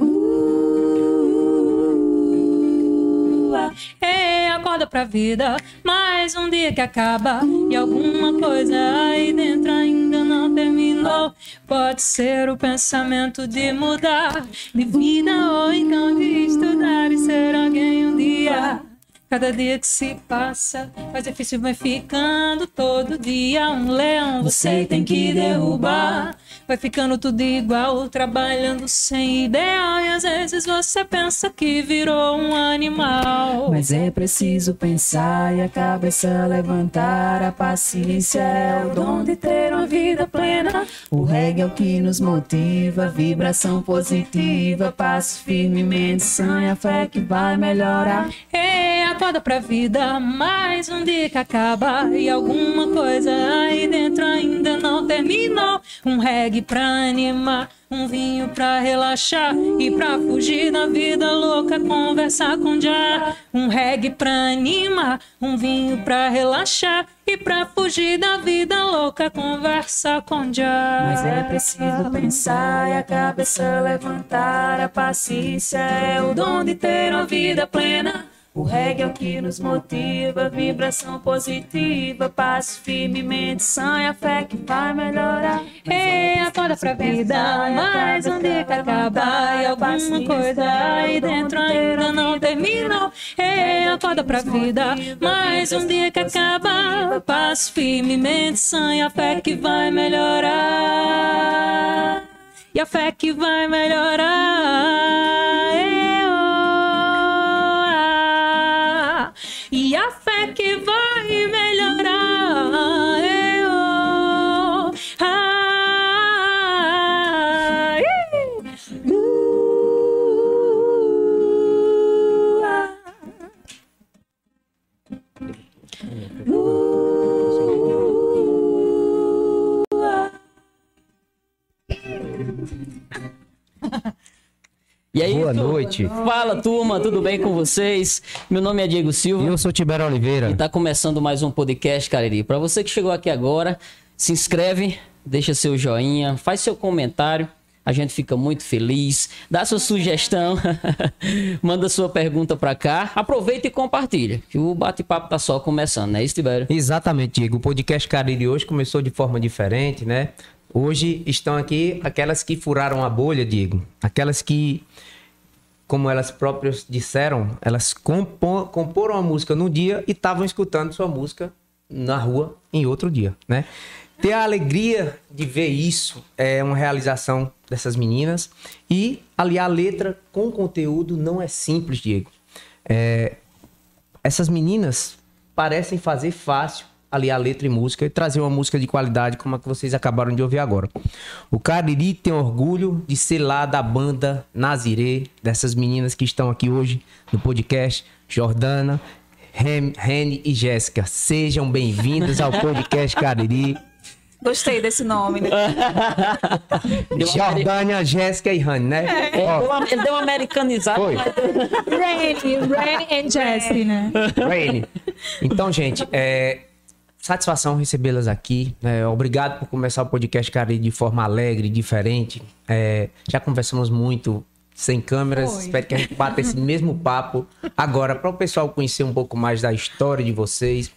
Uh, ei, acorda pra vida, mais um dia que acaba e alguma coisa aí dentro ainda não terminou. Pode ser o pensamento de mudar de vida ou então de estudar e ser alguém um dia. Cada dia que se passa, mais difícil vai ficando. Todo dia um leão você tem que derrubar. Vai ficando tudo igual, trabalhando sem ideal. E às vezes você pensa que virou um animal. Mas é preciso pensar e a cabeça levantar. A paciência é o dom de ter uma vida plena. O reggae é o que nos motiva, vibração positiva. Passo firmemente, sanha, fé que vai melhorar. Ei, acorda pra vida, mais um dia que acaba. E alguma coisa aí dentro ainda não terminou. Um reggae pra animar, um vinho pra relaxar e pra fugir da vida louca, conversar com já. Um reggae pra animar, um vinho pra relaxar e pra fugir da vida louca, conversar com já. Mas é preciso pensar e a cabeça levantar. A paciência é o dom de ter uma vida plena. O reggae é o que nos motiva, vibração positiva, passo firmemente, sanha, fé que vai melhorar. Ei, acorda pra vida, mais um dia que acaba e alguma coisa aí dentro ainda não terminou. Ei, acorda pra vida, mais um dia que acaba, passo firmemente, sanha, fé que vai melhorar. E a fé que vai melhorar. E aí, Boa turma? noite. Fala, turma, tudo bem com vocês? Meu nome é Diego Silva. E eu sou Tibério Oliveira. E tá começando mais um podcast, Cariri. Para você que chegou aqui agora, se inscreve, deixa seu joinha, faz seu comentário. A gente fica muito feliz. Dá sua sugestão, manda sua pergunta para cá. Aproveita e compartilha, que o bate-papo tá só começando, né, isso, Tibério? Exatamente, Diego. O podcast Cariri hoje começou de forma diferente, né? Hoje estão aqui aquelas que furaram a bolha, Diego. Aquelas que, como elas próprias disseram, elas compor, comporam a música no dia e estavam escutando sua música na rua em outro dia, né? Ter a alegria de ver isso é uma realização dessas meninas e aliar a letra com conteúdo não é simples, Diego. É, essas meninas parecem fazer fácil aliar letra e música e trazer uma música de qualidade como a que vocês acabaram de ouvir agora. O Cariri tem orgulho de ser lá da banda Nazirê, dessas meninas que estão aqui hoje no podcast, Jordana, Ren- Rene e Jéssica. Sejam bem-vindos ao podcast Cariri. Gostei desse nome, né? Jordânia, Jéssica e Rani, né? É, Ó, deu uma- ele deu uma americanizada. Foi. mas- Rainy, Rainy and Jessie, né? Rainy. Então, gente, é satisfação recebê-las aqui. né? Obrigado por começar o podcast, cara, de forma alegre, diferente. É, já conversamos muito sem câmeras. Foi. Espero que a gente bata esse mesmo papo agora para o pessoal conhecer um pouco mais da história de vocês.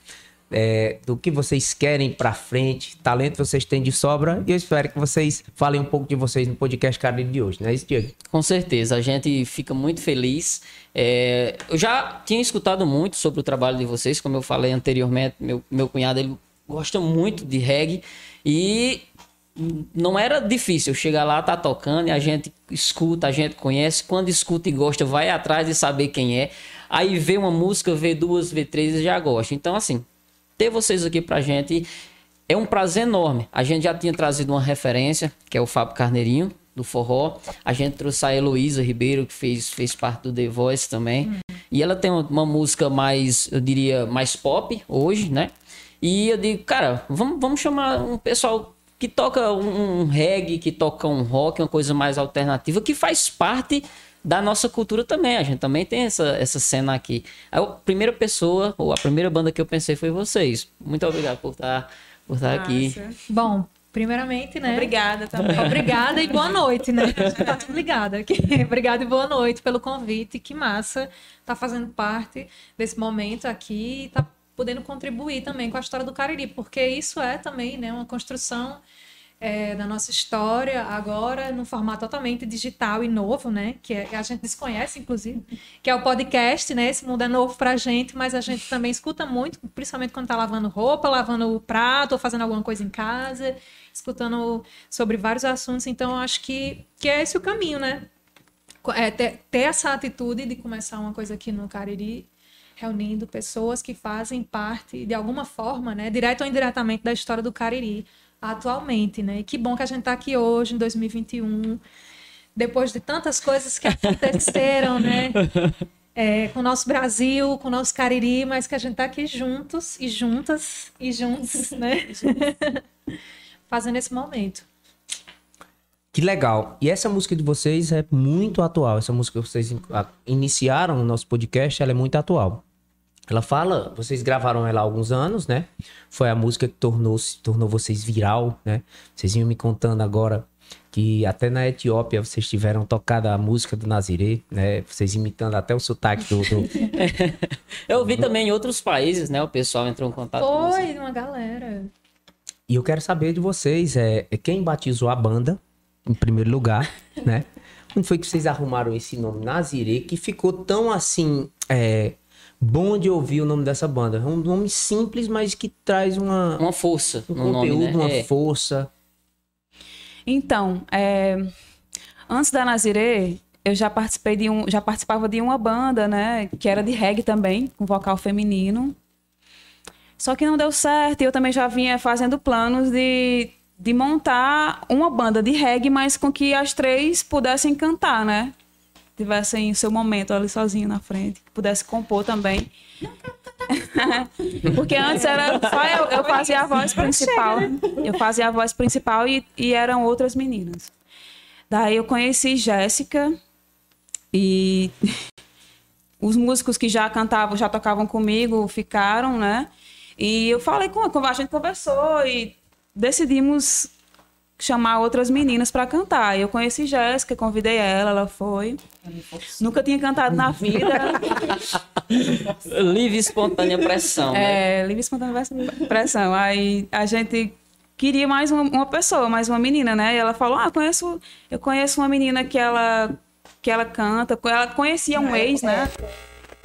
É, do que vocês querem pra frente, talento vocês têm de sobra, e eu espero que vocês falem um pouco de vocês no podcast Cariri de hoje, não é isso, Diego? Com certeza, a gente fica muito feliz. É, eu já tinha escutado muito sobre o trabalho de vocês, como eu falei anteriormente, meu, meu cunhado ele gosta muito de reggae e não era difícil chegar lá, tá tocando e a gente escuta, a gente conhece. Quando escuta e gosta, vai atrás de saber quem é. Aí vê uma música, vê duas, vê três e já gosta. Então, assim, ter vocês aqui pra gente é um prazer enorme. A gente já tinha trazido uma referência, que é o Fábio Carneirinho, do Forró. A gente trouxe a Heloísa Ribeiro, que fez, fez parte do The Voice também. E ela tem uma música mais, eu diria, mais pop hoje, né? E eu digo, cara, vamos, vamos chamar um pessoal que toca um, um reggae, que toca um rock, uma coisa mais alternativa, que faz parte da nossa cultura também. A gente também tem essa, essa cena aqui. A primeira pessoa, ou a primeira banda que eu pensei foi vocês. Muito obrigado por estar, por estar aqui. Bom, primeiramente, né? Obrigada também. Obrigada e boa noite, né? Tá tudo ligado aqui. Obrigada e boa noite pelo convite. Que massa tá fazendo parte desse momento aqui e tá podendo contribuir também com a história do Cariri, porque isso é também, né, uma construção é, da nossa história agora no formato totalmente digital e novo, né? Que é- a gente desconhece, inclusive, que é o podcast, né? Esse mundo é novo pra gente, mas a gente também escuta muito, principalmente quando tá lavando roupa, lavando o prato, ou fazendo alguma coisa em casa, escutando sobre vários assuntos. Então, acho que, que é esse o caminho, né? É, ter, ter essa atitude de começar uma coisa aqui no Cariri, reunindo pessoas que fazem parte, de alguma forma, né? Direto ou indiretamente, da história do Cariri atualmente, né? E que bom que a gente está aqui hoje, em 2021, depois de tantas coisas que aconteceram, né? É, com o nosso Brasil, com o nosso Cariri, mas que a gente está aqui juntos e juntas e juntos, né? Fazendo esse momento. Que legal. E essa música de vocês é muito atual. Essa música que vocês iniciaram no nosso podcast, ela é muito atual. Ela fala, vocês gravaram ela há alguns anos, né? Foi a música que tornou, tornou vocês viral, né? Vocês iam me contando agora que até na Etiópia vocês tiveram tocado a música do Nazirê, né? Vocês imitando até o sotaque do. do- Eu vi também em outros países, né? O pessoal entrou em contato com você. Foi uma galera. E eu quero saber de vocês, é, é quem batizou a banda, em primeiro lugar, né? Onde foi que vocês arrumaram esse nome, Nazirê, que ficou tão assim, é, bom de ouvir o nome dessa banda? É um nome simples, mas que traz uma, Uma força um no conteúdo, nome, né? uma É. força. Então, é, antes da Nazirê, eu já participei de um, já participava de uma banda, né, que era de reggae também, com vocal feminino. Só que não deu certo, e eu também já vinha fazendo planos de, de montar uma banda de reggae, mas com que as três pudessem cantar, né? Tivessem o seu momento ali sozinho na frente, que pudesse compor também. Porque antes era só eu, eu fazia a voz principal. Eu fazia a voz principal e, e eram outras meninas. Daí eu conheci Jéssica e os músicos que já cantavam, já tocavam comigo, ficaram, né? E eu falei com com- a gente conversou e decidimos chamar outras meninas para cantar. Eu conheci Jéssica, convidei ela, ela foi. Nunca tinha cantado na vida. Livre e espontânea pressão, né? É, livre e espontânea pressão. Aí a gente queria mais uma, uma pessoa, mais uma menina, né? E ela falou: Ah, conheço, eu conheço uma menina que ela, que ela canta. Ela conhecia um ex, né?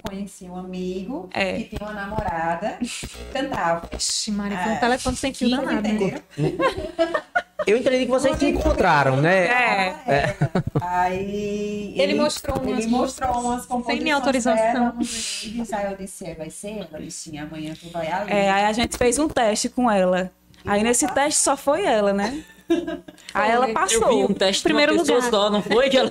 Conheci um amigo É. que tinha uma namorada que cantava. Ixi, Maria, foi um É. telefone sem fio danado. né? entendeu? Eu entendi que vocês se encontraram, né? É. Aí Ele mostrou umas ele mostrou umas composições sem minha autorização. dela. Aí eu disse, "É, vai ser? Ela amanhã tu vai ali. É, aí a gente fez um teste com ela. Aí nesse teste só foi ela, né? Aí ela Eu vi passou. um teste de Primeiro lugar. só, não foi? Que ela...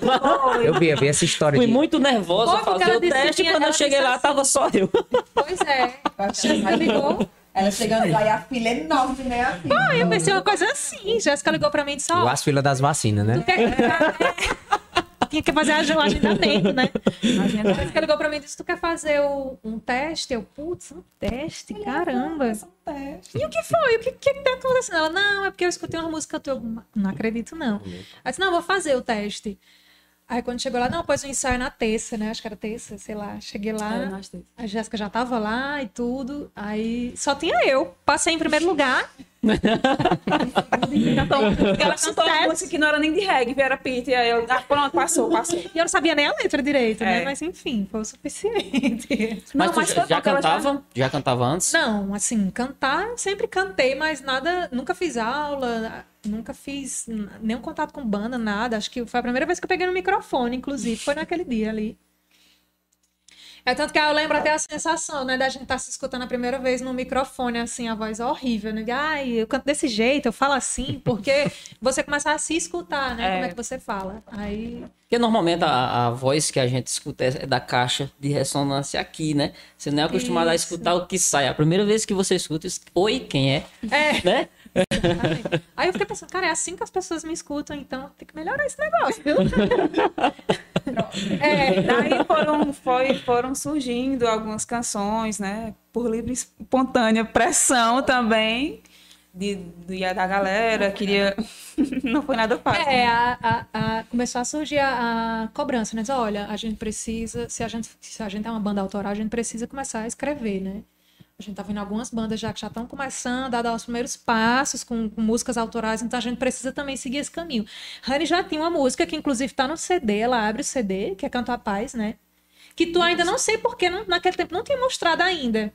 Eu vi, eu vi essa história Fui de... muito nervosa fazer o teste quando eu cheguei lá assim. tava só eu. Pois é. Ligou. Ela chegando lá e a filha enorme, né? A. Ah, eu pensei uma coisa assim. Jéssica ligou pra mim e disse: Ó, As filas das vacinas, né? tinha que fazer o agendamento, né? Imagina. Jéssica ligou pra mim e disse: Tu quer fazer o- um teste? Eu, putz, um teste? Caramba. É um teste. E o que foi? O que, que, que tá acontecendo? Ela, não, é porque eu escutei uma música tua. Não acredito, não. Ela disse, não, vou fazer o teste. Aí quando chegou lá, não, pois o ensaio é na terça, né? Acho que era terça, sei lá. Cheguei lá, a Jéssica já tava lá e tudo. Aí só tinha eu. Passei em primeiro lugar. Porque ela cantou uma música que não era nem de reggae, era Pete. Aí eu, ah, pronto, passou, passou. E eu não sabia nem a letra direito, né? É. Mas enfim, foi o suficiente. Mas Não, mas já, já porque ela já- cantava? Já cantava antes? Não, assim, cantar, eu sempre cantei, mas nada, nunca fiz aula, nunca fiz nenhum contato com banda, nada. Acho que foi a primeira vez que eu peguei no microfone, inclusive, foi naquele dia ali. É tanto que eu lembro até a sensação, né, da gente estar se escutando a primeira vez no microfone, assim, a voz horrível, né? Ai, eu canto desse jeito, eu falo assim, porque você começa a se escutar, né? É. Como é que você fala. Aí Porque normalmente a, a voz que a gente escuta é é da caixa de ressonância aqui, né? Você não é acostumado a Isso. escutar o que sai. A primeira vez que você escuta, oi, quem é? É. Né? Aí eu fiquei pensando, cara, é assim que as pessoas me escutam, então tem que melhorar esse negócio, viu? é, Daí foram, foi, foram surgindo algumas canções, né? Por livre espontânea pressão também. de, de- da galera, queria. Não foi nada fácil. É, né? a, a- a- começou a surgir a, a cobrança, né? Diz, Olha, a gente precisa, se a gente, se a gente é uma banda autoral, a gente precisa começar a escrever, né? A gente tá vendo algumas bandas já que já estão começando a dar os primeiros passos com, com músicas autorais, então a gente precisa também seguir esse caminho. Rani já tinha uma música que inclusive tá no CD, ela abre o CD, que é Canto a Paz, né? Que tu ainda não sei porque não, naquele tempo não tinha mostrado ainda.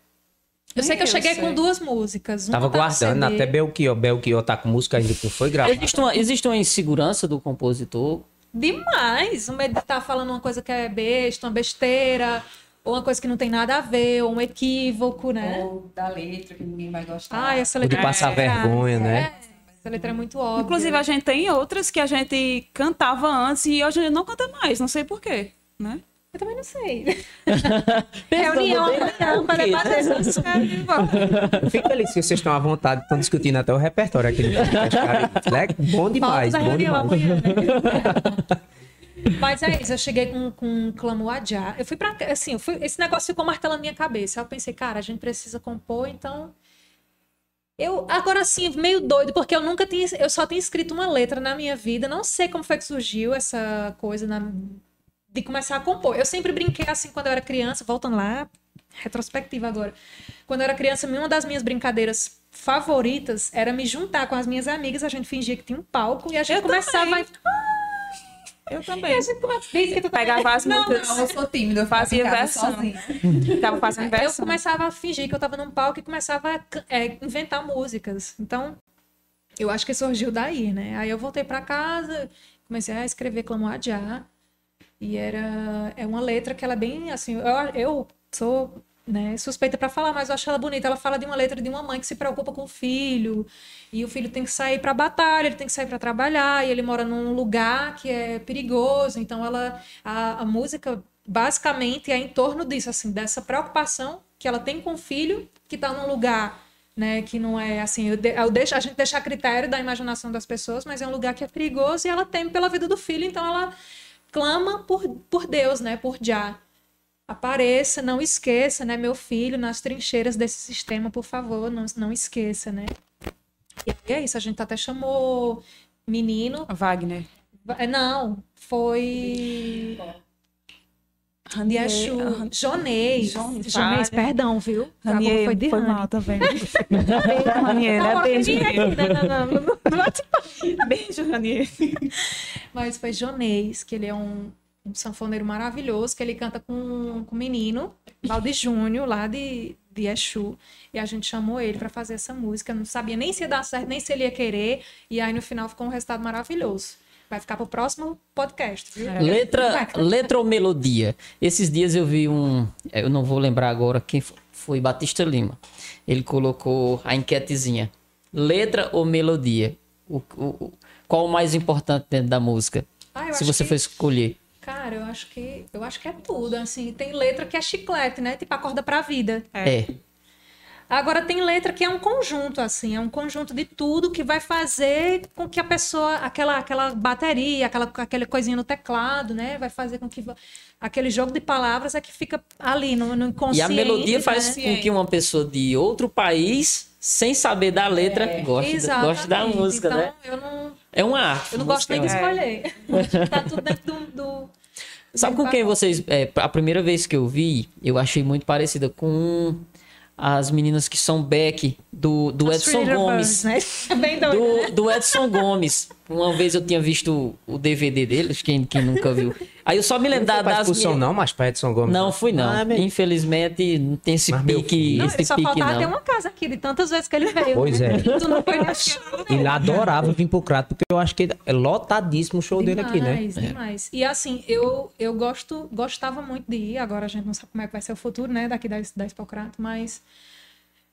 Eu sei que eu eu cheguei sei. com duas músicas. uma Tava tá guardando, até Belchior. Belchior tá com música ainda que não foi gravada. Existe uma, existe uma insegurança do compositor. Demais. O medo de estar falando uma coisa que é besta, uma besteira, ou uma coisa que não tem nada a ver, ou um equívoco, né? Ou da letra que ninguém vai gostar. Ai, essa Ou de letra passar é- vergonha, né? É, essa letra é muito óbvia. Inclusive, a gente tem outras que a gente cantava antes e hoje a gente não canta mais, não sei porquê, né? Eu também não sei. Reunião, reunião para debater essas Eu Fico feliz que vocês estão à vontade, estão discutindo até o repertório aqui no podcast. É bom demais, bom reunião demais. amanhã, né? Mas é isso, eu cheguei com, com um clamo Adjá. Eu fui pra. Assim, fui, esse negócio ficou martelando na minha cabeça. Aí eu pensei, cara, a gente precisa compor, então. Eu, agora assim, meio doido, porque eu nunca tinha. Eu só tinha escrito uma letra na minha vida. Não sei como foi que surgiu essa coisa na- de começar a compor. Eu sempre brinquei assim quando eu era criança, voltando lá, retrospectiva agora. Quando eu era criança, uma das minhas brincadeiras favoritas era me juntar com as minhas amigas, a gente fingia que tinha um palco e a gente Eu começava também. a. Eu também. a gente que tu Pegava as Não, músicas, Não, eu sou tímida, eu Fazia versão. sozinha. ficava fazendo Eu versão. começava a fingir que eu tava num palco e começava a é, inventar músicas. Então, eu acho que surgiu daí, né? Aí eu voltei pra casa, comecei a escrever Clamo Adiá. E era é uma letra que ela é bem assim. Eu, eu sou né, suspeita pra falar, mas eu acho ela bonita. Ela fala de uma letra de uma mãe que se preocupa com o filho. E o filho tem que sair pra batalha, ele tem que sair pra trabalhar. E ele mora num lugar que é perigoso. Então, ela a, a música basicamente é em torno disso, assim, dessa preocupação que ela tem com o filho que tá num lugar. Né, que não é assim, eu de- eu deixo, a gente deixa a critério da imaginação das pessoas, mas é um lugar que é perigoso e ela teme pela vida do filho, então ela clama por, por Deus, né? Por Já. Apareça, não esqueça, né? Meu filho, nas trincheiras desse sistema, por favor, não, não esqueça, né? E é isso, a gente até chamou menino. Wagner. É, Não, foi. Ranier, Jonês. Jonês, perdão, viu? Ranier foi de foi mal também. Ranier, né? Beijo. Beijo, Ranier. Mas foi Jonês, que ele é um, um sanfoneiro maravilhoso, que ele canta com, com um menino, Valde Júnior, lá de, de Exu. E a gente chamou ele para fazer essa música. Não sabia nem se ia dar certo, nem se ele ia querer. E aí no final ficou um resultado maravilhoso. Vai ficar pro próximo podcast, viu? Letra, letra ou melodia? Esses dias eu vi um. Eu não vou lembrar agora quem fo- foi, Batista Lima. Ele colocou a enquetezinha. Letra ou melodia? O, o- qual o mais importante dentro da música? Ah, Se você que- for escolher. Cara, eu acho que eu acho que é tudo, assim, tem letra que é chiclete, né? Tipo acorda pra vida. É. Agora tem letra que é um conjunto, assim, é um conjunto de tudo que vai fazer com que a pessoa, aquela, aquela bateria, aquela, aquela coisinha no teclado, né? Vai fazer com que aquele jogo de palavras é que fica ali no, no E inconsciente. a melodia faz né? com que uma pessoa de outro país, sem saber da letra, goste, da- goste da música, então, né? Eu não, É uma arte. eu não gosto nem de música é escolher. tá tudo dentro do. do Sabe com quem vocês. é, a primeira vez que eu vi, eu achei muito parecida com as meninas que são Beck, do, do Edson Gomes. Birds, né? Bem doido. né? Do, do Edson Gomes. Uma vez eu tinha visto o DVD deles, quem, quem nunca viu. Aí eu só me lembro Não da- das. discussão, minhas- não, mas pra Edson Gomes. Não, fui não. Ah. Infelizmente, não tem esse Mas, pique. Não, esse ele só pique faltava ter não. uma casa aqui, de tantas vezes que ele veio. Pois né? é. Tu não foi E ele adorava vir pro Crato, porque eu acho que é lotadíssimo o show dele aqui, né? Demais, demais. E assim, eu, eu gosto, gostava muito de ir, agora a gente não sabe como é que vai ser o futuro, né, daqui da, da Expocrato, mas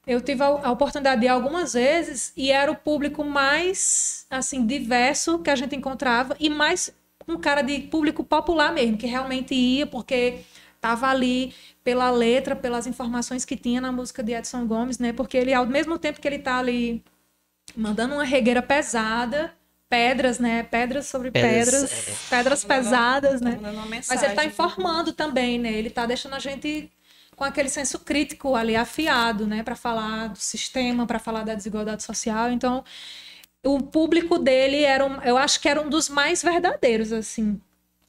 eu tive a, a oportunidade de ir algumas vezes e era o público mais, assim, diverso que a gente encontrava e mais um cara de público popular mesmo, que realmente ia porque tava ali pela letra, pelas informações que tinha na música de Edson Gomes, né, porque ele, ao mesmo tempo que ele tá ali mandando uma regueira pesada, pedras, né? Pedras sobre Pedras, pedras, pedras pesadas, né? Mas ele tá informando também, né? Ele tá deixando a gente com aquele senso crítico ali afiado, né, para falar do sistema, para falar da desigualdade social. Então, o público dele era, um, eu acho que era um dos mais verdadeiros, assim,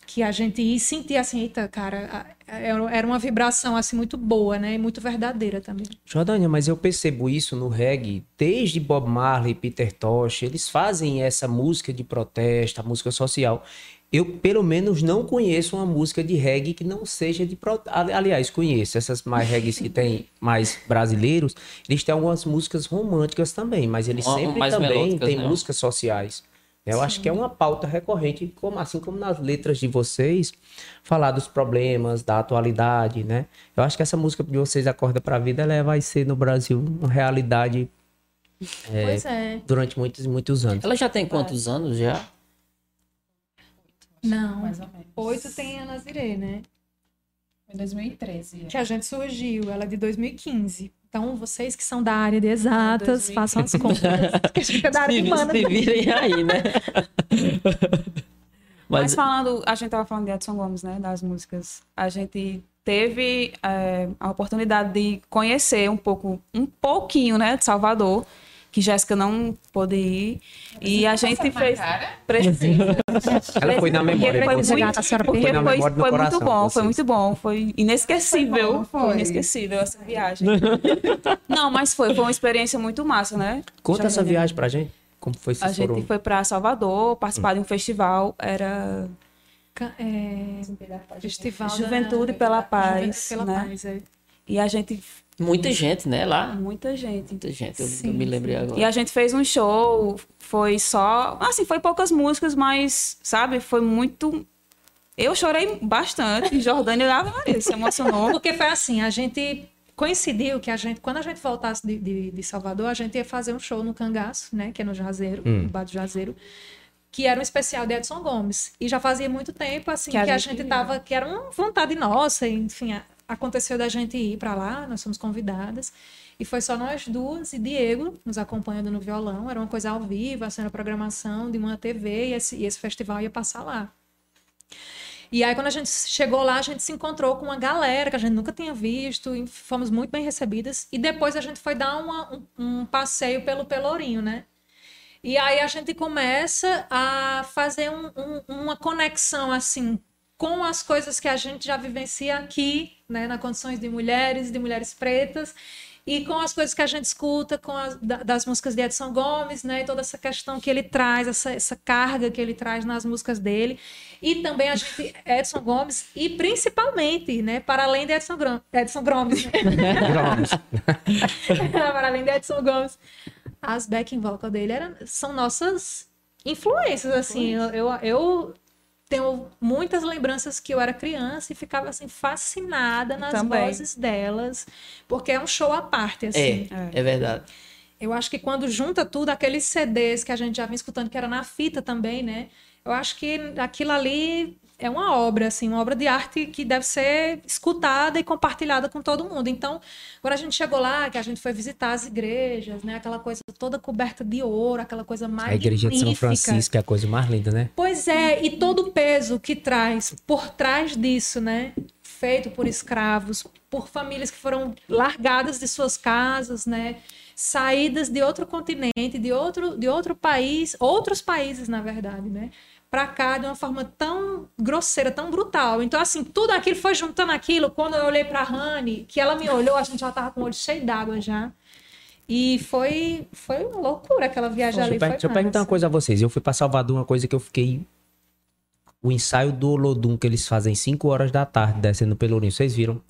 que a gente sentia assim, eita, cara, era uma vibração assim muito boa, né, e muito verdadeira também. Jordânia, mas eu percebo isso no reggae, desde Bob Marley, Peter Tosh, eles fazem essa música de protesto, música social eu pelo menos não conheço uma música de reggae que não seja de aliás conheço essas mais reggaes que tem mais brasileiros eles têm algumas músicas românticas também mas eles sempre mais também têm né? músicas sociais eu Sim. acho que é uma pauta recorrente como assim como nas letras de vocês falar dos problemas da atualidade né eu acho que essa música de vocês acorda para a vida ela vai ser no Brasil uma realidade é, é. durante muitos muitos anos ela já tem quantos anos já não, mais ou menos. Oito tem a Nazirê, né? Foi 2013. Que a gente surgiu, ela é de 2015. Então, vocês que são da área de exatas, façam as contas. que a gente é da área se, humana. Se virem aí, né? Mas... Mas... falando, a gente tava falando de Edson Gomes, né? Das músicas. A gente teve é, a oportunidade de conhecer um pouco, um pouquinho, né? De Salvador que Jéssica não pôde ir. e a gente fez. Precisa. Ela foi na memória. Foi, muito, porque foi, foi, foi muito bom, foi muito bom. Foi inesquecível. Foi, inesquecível essa viagem. não, mas foi, foi uma experiência muito massa, né? Conta essa viagem pra gente. Como foi A foram? gente foi para Salvador, participar hum. de um festival. Era. É, Festival Juventude da... pela Paz. Juventude pela né? Paz, é. E a gente Muita gente, né, lá? Muita gente. Muita gente, eu, sim, eu me lembrei sim. agora. E a gente fez um show, foi só. Assim, foi poucas músicas, mas, sabe, foi muito. Eu chorei bastante. Jordânia Ave Maria se emocionou. Porque foi assim, a gente coincidiu que a gente, quando a gente voltasse de, de, de, Salvador, a gente ia fazer um show no Cangaço, né, que é no Jazeiro, hum. no Bar do Jazeiro, que era um especial de Edson Gomes. E já fazia muito tempo, assim, que a, que a gente, gente tava, que era uma vontade nossa, enfim, aconteceu da gente ir para lá, nós fomos convidadas. E foi só nós duas e Diego nos acompanhando no violão. Era uma coisa ao vivo, sendo a programação de uma TV e esse, e esse festival ia passar lá. E aí, quando a gente chegou lá, a gente se encontrou com uma galera que a gente nunca tinha visto, fomos muito bem recebidas. E depois a gente foi dar uma, um, um, passeio pelo Pelourinho, né? E aí a gente começa a fazer um, um, uma conexão, assim, com as coisas que a gente já vivencia aqui, né, nas condições de mulheres, de mulheres pretas, e com as coisas que a gente escuta com as, das músicas de Edson Gomes, né, e toda essa questão que ele traz, essa, essa carga que ele traz nas músicas dele, e também a gente, Edson Gomes, e principalmente, né, para além de Edson, Grom, Edson Gomes, né? para além de Edson Gomes, as backing vocal dele eram, são nossas influências, assim, eu, eu, eu tenho muitas lembranças que eu era criança e ficava assim fascinada nas Também. vozes delas, porque é um show à parte assim. É, é verdade. Eu acho que quando junta tudo aqueles CDs que a gente já vinha escutando que era na fita também, né? Eu acho que aquilo ali é uma obra, assim, uma obra de arte que deve ser escutada e compartilhada com todo mundo. Então, quando a gente chegou lá, que a gente foi visitar as igrejas, né? Aquela coisa toda coberta de ouro, aquela coisa mais. A igreja de São Francisco é a coisa mais linda, né? Pois é, e todo o peso que traz por trás disso, né? Feito por escravos, por famílias que foram largadas de suas casas, né? Saídas de outro continente, de outro, de outro país, outros países, na verdade, né? Para cá de uma forma tão grosseira, tão brutal. Então, assim, tudo aquilo foi juntando aquilo. Quando eu olhei para a Rani, que ela me olhou, a gente já tava com o olho cheio d'água já. E foi, foi uma loucura aquela viagem ali. deixa eu perguntar uma coisa a vocês. Eu fui para Salvador, uma coisa que eu fiquei. O ensaio do Olodum que eles fazem 5 horas da tarde, descendo pelo Rio. Vocês viram?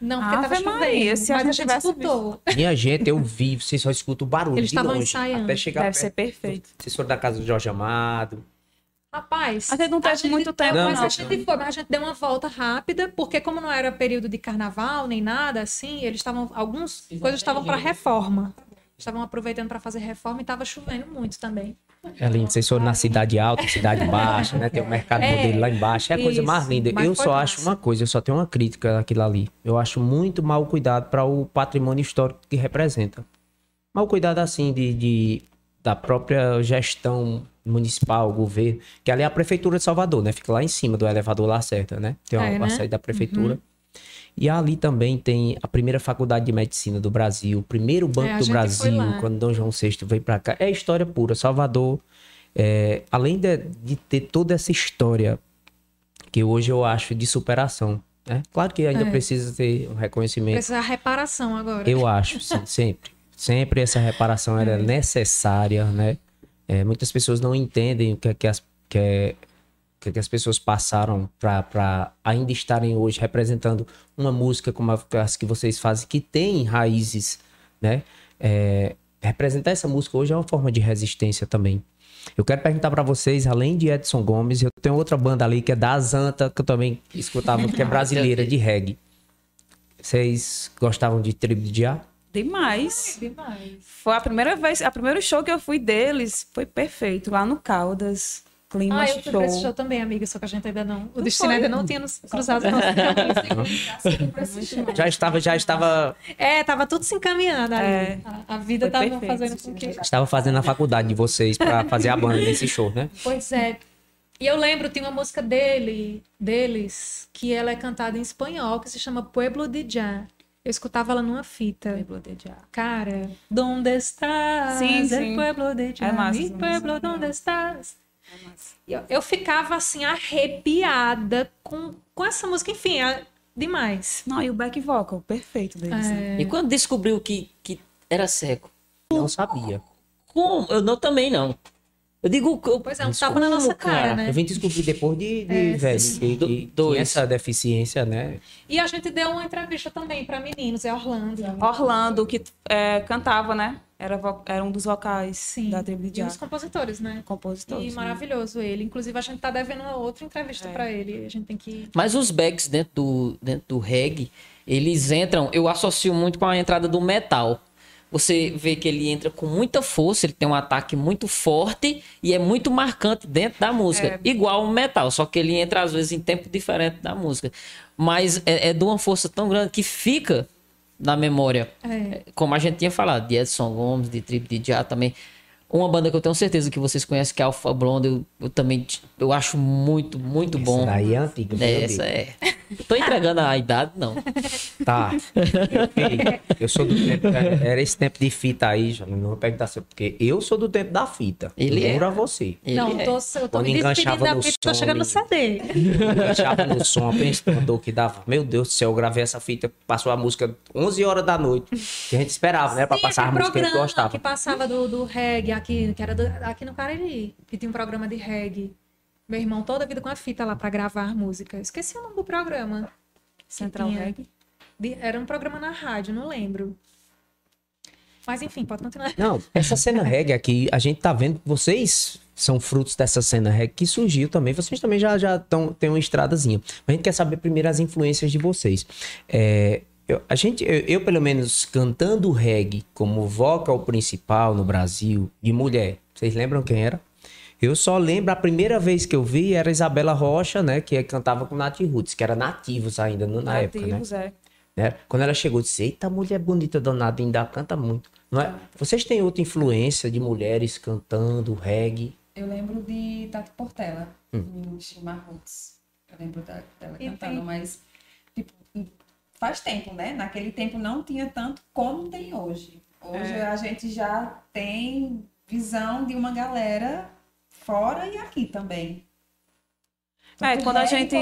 Não, porque Ave tava chovendo. Se mas a gente escutou. Minha gente, eu vi, vocês só escutam o barulho Eles de longe. Ensaiando. Até chegar Deve perto. ser perfeito. Vocês foram da casa do Jorge Amado. Rapaz, a gente não teve muito tempo, não, mas não. a gente foi, mas a gente deu uma volta rápida, porque como não era período de carnaval nem nada assim, eles estavam alguns coisas estavam para reforma. Estavam aproveitando para fazer reforma e estava chovendo muito também. É lindo. Vocês foram na cidade alta, cidade baixa, né? Tem o mercado é, modelo lá embaixo. É a isso, coisa mais linda. Eu só massa. acho uma coisa, eu só tenho uma crítica naquilo ali. Eu acho muito mal cuidado para o patrimônio histórico que representa. Mal cuidado assim de, de da própria gestão municipal, governo, que ali é a prefeitura de Salvador, né? Fica lá em cima do elevador Lacerda, né? Tem uma, é, né? saída da prefeitura. Uhum. E ali também tem a primeira faculdade de medicina do Brasil, o primeiro banco É, do Brasil, lá. quando Dom João VI veio para cá. É história pura. Salvador, é, além de, de ter toda essa história que hoje eu acho de superação, né? Claro que ainda É. precisa ter um reconhecimento. Precisa reparação agora. Eu acho, sim, sempre. Sempre essa reparação era necessária, né? É, muitas pessoas não entendem o que é que as, que é- que é que as pessoas passaram para ainda estarem hoje representando uma música como a- as que vocês fazem, que tem raízes, né? É, representar essa música hoje é uma forma de resistência também. Eu quero perguntar para vocês, além de Edson Gomes, eu tenho outra banda ali que é da Azanta, que eu também escutava, que é brasileira, de reggae. Vocês gostavam de Tribo de Diá? Demais. Demais. Foi a primeira vez, a primeiro show que eu fui deles foi perfeito, lá no Caldas. Clima Ah, eu fui show. pra esse show também, amiga, só que a gente ainda não. O destino foi? ainda não tinha nos cruzado nossos caminhos. Já estava, já estava, É, tava tudo se encaminhando ali. É. A, a vida Foi tava perfeito. fazendo com que. estava fazendo a faculdade de vocês para fazer a banda nesse show, né? Pois é. E eu lembro, tem uma música dele, deles, que ela é cantada em espanhol, que se chama Pueblo de Ya. Eu escutava ela numa fita. Cara, ¿dónde estás? Sim, El sim. pueblo de Ya. É massa Mi pueblo. ¿dónde estás? E Eu, eu ficava assim, arrepiada com, com essa música, enfim, é demais. Não, e o back vocal, perfeito deles. né? E quando descobriu que, que era seco? Não sabia. Como? Eu não também não. Eu digo. Eu, Pois é, um tapa na nossa cara, né? Eu vim descobrir depois de, de velho, que, Do- que essa deficiência, né? E a gente deu uma entrevista também para meninos, é Orlando. Orlando, que é, cantava, né? Era, era um dos vocais Sim, da tribo de e os compositores, né? Compositores. E né? maravilhoso ele. Inclusive, a gente tá devendo uma outra entrevista É. pra ele. A gente tem que. Mas os backs dentro do, dentro do reggae, eles entram. Eu associo muito com a entrada do metal. Você vê que ele entra com muita força, ele tem um ataque muito forte e é muito marcante dentro da música. Igual o metal, só que ele entra às vezes em tempo diferente da música. Mas é, é de uma força tão grande que fica na memória. É. Como a gente tinha falado, de Edson Gomes, de Trip de Já também. Uma banda que eu tenho certeza que vocês conhecem, que é Alpha Blonde, eu, eu também eu acho muito, muito bom. Essa daí é antiga. meu Essa é. Tô entregando a idade, não. Tá. Eu sou do tempo. Era esse tempo de fita aí, já não vou perguntar se porque eu sou do tempo da fita. Ele é. A você. Ele não, é. tô, eu tô Quando me despedindo enganchava da fita, tô som, chegando no CD. Enganchava no som, pensa uma dor que dava. Meu Deus do céu, eu gravei essa fita, passou a música 11 horas da noite. Que a gente esperava, né? Pra Sim, passar a música que a gente programa gostava. que passava do, do reggae aqui, que era do- aqui no Cariri, que tinha um programa de reggae. Meu irmão toda a vida com a fita lá pra gravar música. Esqueci o nome do programa. Central tinha. Reggae. De- era um programa na rádio, não lembro. Mas enfim, pode continuar. Não, essa cena reggae aqui, a gente tá vendo, vocês são frutos dessa cena reggae que surgiu também. Vocês também já já tão, têm uma estradazinha. Mas a gente quer saber primeiro as influências de vocês. É, eu, a gente, eu, eu, pelo menos, cantando reggae como vocal principal no Brasil, de mulher, vocês lembram quem era? Eu só lembro, a primeira vez que eu vi era Isabela Rocha, né? Que cantava com Nat Roots, que era nativos ainda no- na época, né? Nativos, é. né? Quando ela chegou, eu disse: Eita, mulher bonita danada, ainda canta muito. Não é? Vocês têm outra influência de mulheres cantando reggae? Eu lembro de Tati Portela, Hum. em Chimar Roots. Eu lembro da- dela E cantando, tem- mas faz tempo, né? Naquele tempo não tinha tanto como tem hoje. Hoje É. a gente já tem visão de uma galera fora e aqui também. É, Tanto quando a gente,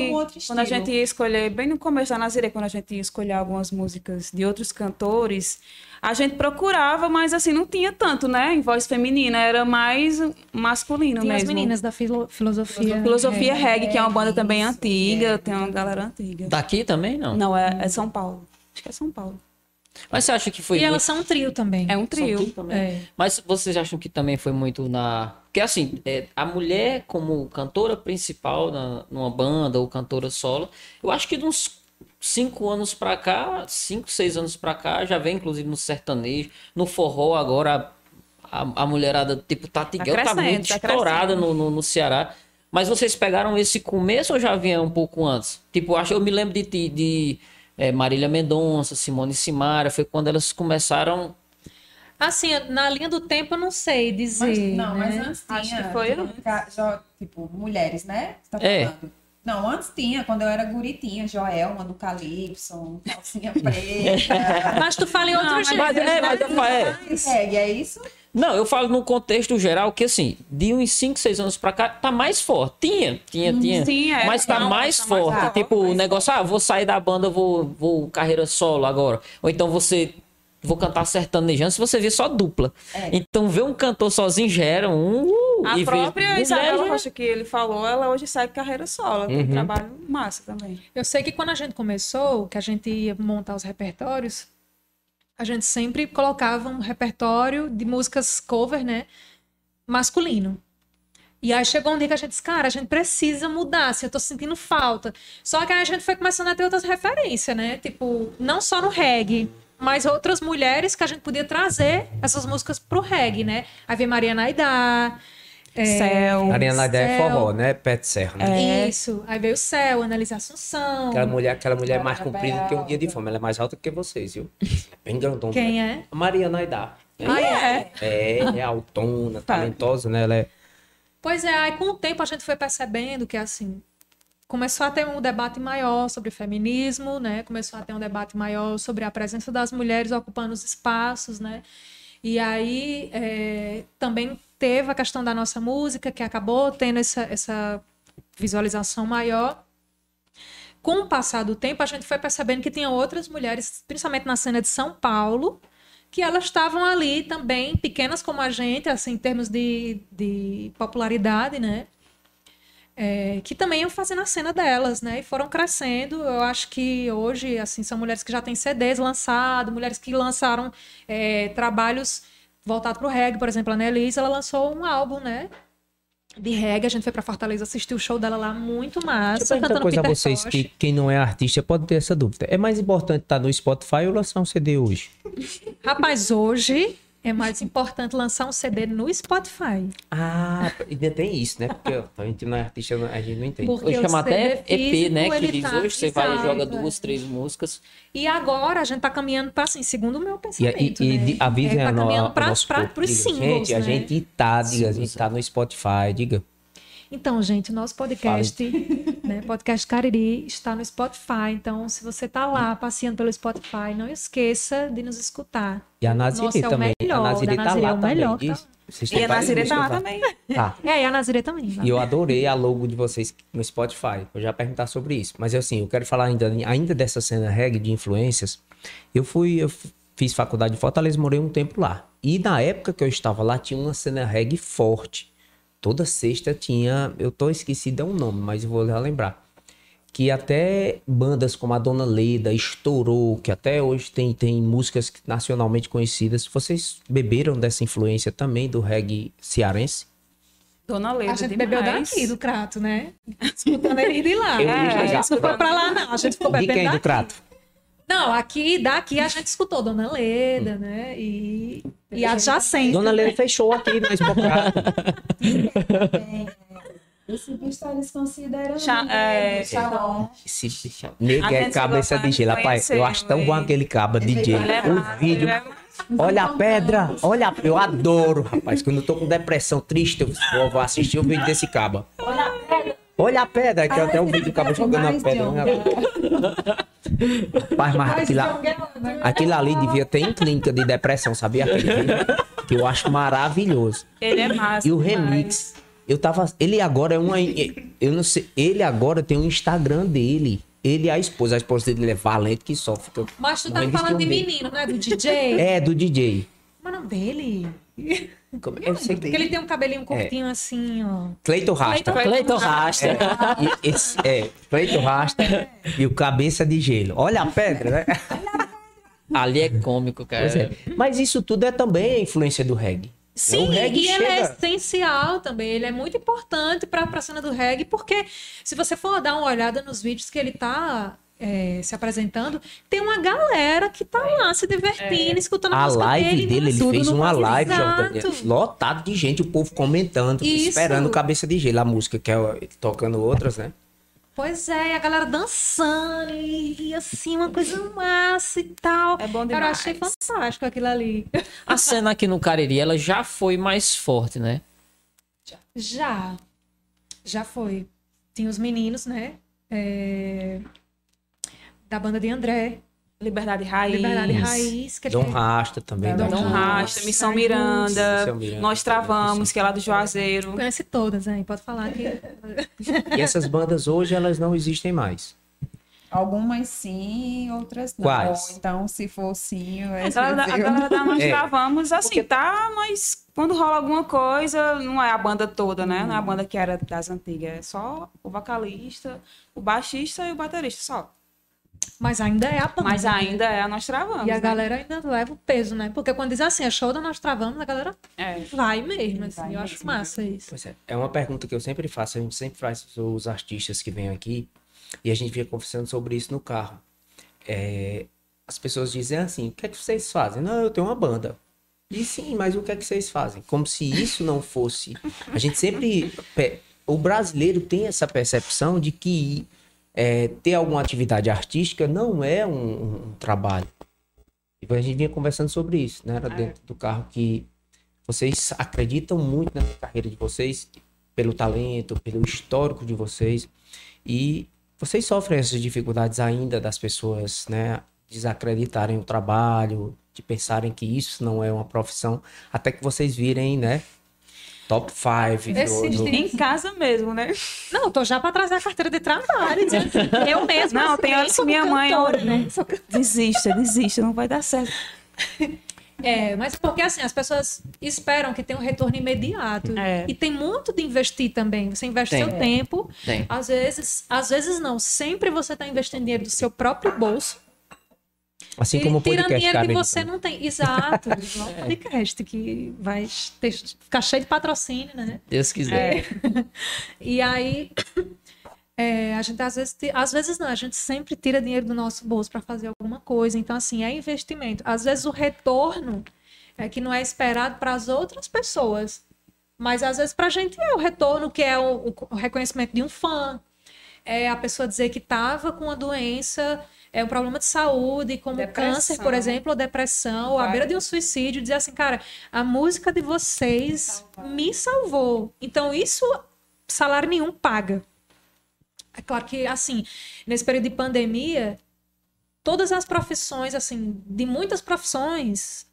quando a gente ia escolher, bem no começo da Naziré, quando a gente ia escolher algumas músicas de outros cantores, a gente procurava, mas assim, não tinha tanto, né? Em voz feminina, era mais masculino Tinha as mesmo. meninas da filo- filosofia. Filosofia reggae. Reggae, que é uma banda também isso, antiga, é. tem uma galera antiga. Daqui também não. Não, é, é São Paulo. Acho que é São Paulo. Mas você acha que foi E muito... elas são um trio também. É um trio. São tudo também. É. Mas vocês acham que também foi muito na. Porque assim, é, a mulher como cantora principal na, numa banda ou cantora solo, eu acho que de uns cinco anos pra cá, cinco, seis anos pra cá, já vem inclusive no sertanejo, no forró agora, a, a mulherada tipo Tati Tá tá crescendo, muito tá estourada no, no, no Ceará. Mas vocês pegaram esse começo ou já vinha um pouco antes? Tipo, eu acho, eu me lembro de, de, de é, Marília Mendonça, Simone Simara, foi quando elas começaram Assim, na linha do tempo eu não sei dizer. Mas, não, mas né? antes Acho tinha, que foi tipo, ca- jo- tipo, mulheres, né? Você tá É. falando. Não, antes tinha, quando eu era guritinha, Joelma do Calypso, calcinha preta. Mas tu fala em outro mas- jeito. Mas é, mas eu falo, é. Mais reggae, é isso? Não, eu falo no contexto geral que assim, de uns 5, 6 anos pra cá, tá mais forte. Tinha, tinha, tinha. Sim, é. Mas tá Não, mais tá mais forte. forte, tipo, o mais negócio, ah, vou sair da banda, vou, vou carreira solo agora. Ou então você. Vou cantar sertanejando, se você vê só dupla. Então ver um cantor sozinho gera um. uh, A e própria mulher Isabela já- Rocha que ele falou, ela hoje segue carreira solo. Tem um trabalho massa também. Eu sei que quando a gente começou, que a gente ia montar os repertórios, a gente sempre colocava um repertório de músicas cover, né? Masculino. E aí chegou um dia que a gente disse, cara, a gente precisa mudar, assim, eu tô sentindo falta. Só que aí a gente foi começando a ter outras referências, né? Tipo, não só no reggae, mas outras mulheres que a gente podia trazer essas músicas pro reggae, né? Aí veio Maria Naidá. É, Céu. Ariana Naidá é forró, né? Pé de serra, né? Isso. Aí veio o Céu, Analisa Assunção. Aquela mulher, aquela mulher é mais comprida que um dia de fome. Ela é mais alta que vocês, viu? Bem grandona. Quem é? A Mariana Aidá. Ah, é? É, é autona, talentosa, né? Ela é... Pois é, aí com o tempo a gente foi percebendo que assim começou a ter um debate maior sobre feminismo, né? Começou a ter um debate maior sobre a presença das mulheres ocupando os espaços, né? E aí é, também teve a questão da nossa música que acabou tendo essa, essa visualização maior. Com o passar do tempo, a gente foi percebendo que tinha outras mulheres, principalmente na cena de São Paulo, que elas estavam ali também, pequenas como a gente, assim, em termos de, de popularidade, né? É, que também iam fazendo a cena delas, né? E foram crescendo. Eu acho que hoje, assim, são mulheres que já têm CDs lançados, mulheres que lançaram é, trabalhos voltados para o reggae. Por exemplo, a Annelise, ela lançou um álbum, né? De reggae. A gente foi para Fortaleza assistir o show dela lá, muito massa. Deixa eu coisa a Peter vocês, Tosh. que quem não é artista pode ter essa dúvida. É mais importante estar no Spotify ou lançar um CD hoje? Rapaz, hoje é mais importante lançar um CD no Spotify. Ah, ainda tem isso, né? Porque a gente não é artista, a gente não entende. Porque Hoje chama até EP, né? Que diz tá- hoje, você vai e joga é. duas, três músicas. E agora a gente tá caminhando para assim, segundo o meu pensamento, E, e, né? e avisem é, a tá no, caminhando para os singles, Gente, a né? gente tá, diga, a gente tá no Spotify, diga. Então, gente, o nosso podcast, né, podcast Cariri, está no Spotify. Então, se você tá lá passeando pelo Spotify, não esqueça de nos escutar. E a O Nazire nosso é o também. melhor, a Nazire da tá Nazire lá é o também. melhor, diz. Vocês E a Nazire tá lá também. Tá. É, e a Nazire também. E eu adorei a logo de vocês no Spotify. Vou já perguntar sobre isso. Mas assim, eu quero falar ainda, ainda dessa cena reggae de influências. Eu fui, eu fiz faculdade em Fortaleza, morei um tempo lá. E na época que eu estava lá, tinha uma cena reggae forte. Toda sexta tinha, eu tô esquecido é um nome, mas eu vou já lembrar. Que até bandas como a Dona Leda estourou, que até hoje tem, tem músicas nacionalmente conhecidas. Vocês beberam dessa influência também do reggae cearense? Dona Leda A gente demais. bebeu daqui, do Crato, né? Escutando ele de lá. Eu É, não foi pra lá, não. A gente ficou De bebendo quem? Do daqui. Crato? Não, aqui, daqui a gente escutou Dona Leda, né? E, e adjacente. Dona Leda fechou aqui na Espocrata. Esse bicho eles consideram Cha- é. Esse bicho. Nega A é gente cabeça chegou de gelo. a Rapaz, eu acho tão bom aquele caba, DJ. É O vídeo. é. Olha a pedra, olha a... Eu adoro, rapaz. Quando eu tô com depressão triste, eu vou- assistir o vídeo desse caba. Olha a pedra. que até o vídeo do caba jogando a pedra. Né? Rapaz, mas aquilo, aquilo ali devia ter em clínica de depressão, sabia? Que eu acho maravilhoso. Ele é massa. E o remix. Eu tava. Ele agora é uma. Eu não sei. Ele agora tem um Instagram dele. Ele e a esposa. A esposa dele é valente que só fica. Mas tu tá falando de menino, né? Do DJ. É, do DJ. É o nome dele? Como- Eu sei Porque que. ele tem um cabelinho curtinho assim, ó. Cleiton Rasta. Cleiton Rasta. Esse- é, Cleiton Rasta e o Cabeça de Gelo. Olha a pedra, né? Ali é cômico, cara. É. Mas isso tudo é também a influência do reggae. Sim, o reggae e ele é chega- essencial também. Ele é muito importante para a cena do reggae, porque se você for dar uma olhada nos vídeos que ele tá é, se apresentando, tem uma galera que tá lá se divertindo, escutando A música live dele, dele, ele fez uma live. Jordânia, lotado de gente, o povo comentando, Isso. esperando Cabeça de Gelo, a música, que é tocando outras, né? Pois é, e a galera dançando e, e assim, uma coisa massa e tal. É bom Cara, eu demais. achei fantástico aquilo ali. A cena aqui no Cariri, ela já foi mais forte, né? Já. Já foi. tinha os meninos, né? É, Da banda de André, Liberdade Raiz. Liberdade Raiz. Que Dom Rasta também. Dom né? Dom Rasta, Missão Miranda, Missão Miranda, Nós Travamos, que é lá do Juazeiro. Conhece todas, hein? Pode falar que. E essas bandas hoje, elas não existem mais. Algumas sim, outras não. Quais? Então, se for sim, eu A galera, da- a galera da Nós É. Travamos, assim, tá, mas quando rola alguma coisa, não é a banda toda, né? Não é a banda que era das antigas. É só o vocalista, o baixista e o baterista, só. Mas ainda é a banda. Mas ainda é a Nós Travamos. E a né? galera ainda leva o peso, né? Porque quando diz assim, é show da Nós Travamos, a galera É. vai mesmo, assim. Vai eu acho mesmo. massa isso. Pois é. É uma pergunta que eu sempre faço. A gente sempre faz os artistas que vêm aqui e a gente fica conversando sobre isso no carro. É, as pessoas dizem assim: o que é que vocês fazem? Não, eu tenho uma banda. E sim, mas o que é que vocês fazem? Como se isso não fosse. A gente sempre. O brasileiro tem essa percepção de que é, ter alguma atividade artística não é um, um trabalho. E a gente vinha conversando sobre isso, né? Era dentro do carro que vocês acreditam muito nessa carreira de vocês, pelo talento, pelo histórico de vocês. E vocês sofrem essas dificuldades ainda das pessoas, né? Desacreditarem o trabalho, de pensarem que isso não é uma profissão, até que vocês virem, né? Top 5 Esses do, do... Em casa mesmo, né? Não, eu tô já pra trazer a carteira de trabalho. eu mesma. Não, tem horas que minha mãe. cantora, né? Desista, desista, não vai dar certo. É, mas porque assim, as pessoas esperam que tenha um retorno imediato. É. E tem muito de investir também. Você investe Tem. seu tempo. Tem. Às vezes, às vezes não. Sempre você está investindo dinheiro do seu próprio bolso. Assim como o podcast dinheiro que você não tem. Exato. Igual o podcast, que vai ter- ficar cheio de patrocínio, né? Deus quiser. E aí, é, a gente às vezes, às vezes não, a gente sempre tira dinheiro do nosso bolso para fazer alguma coisa. Então, assim, é investimento. Às vezes o retorno é que não é esperado para as outras pessoas. Mas às vezes para a gente é o retorno, que é o- o reconhecimento de um fã. É a pessoa dizer que estava com uma doença, é um problema de saúde, como Depressão. câncer, por exemplo, ou depressão, ou à beira de um suicídio, dizer assim, cara, a música de vocês me salvou. Então, isso salário nenhum paga. É claro que, assim, nesse período de pandemia, todas as profissões, assim, de muitas profissões,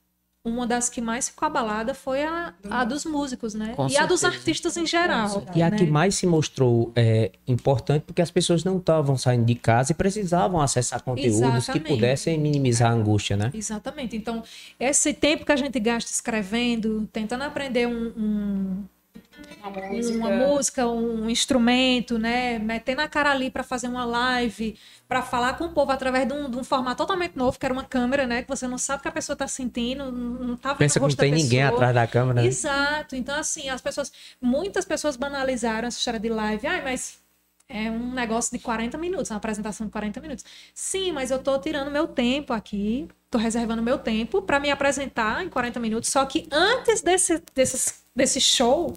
uma das que mais ficou abalada foi a, a dos músicos, né? Com e a dos certeza. artistas em geral. E a né? que mais se mostrou é, importante porque as pessoas não estavam saindo de casa e precisavam acessar conteúdos que Exatamente. pudessem minimizar a angústia, né? Exatamente. Então, esse tempo que a gente gasta escrevendo, tentando aprender um, um- uma música, um instrumento, né? Metendo a cara ali para fazer uma live, para falar com o povo através de um, de um formato totalmente novo, que era uma câmera, né? Que você não sabe o que a pessoa tá sentindo, não tá vendo Pensa que não tem ninguém atrás da câmera. né? Exato. Então, assim, as pessoas. Muitas pessoas banalizaram essa história de live. Ai, mas é um negócio de 40 minutos, uma apresentação de 40 minutos. Sim, mas eu tô tirando meu tempo aqui, tô reservando meu tempo para me apresentar em 40 minutos. Só que antes desse, desse, desse show.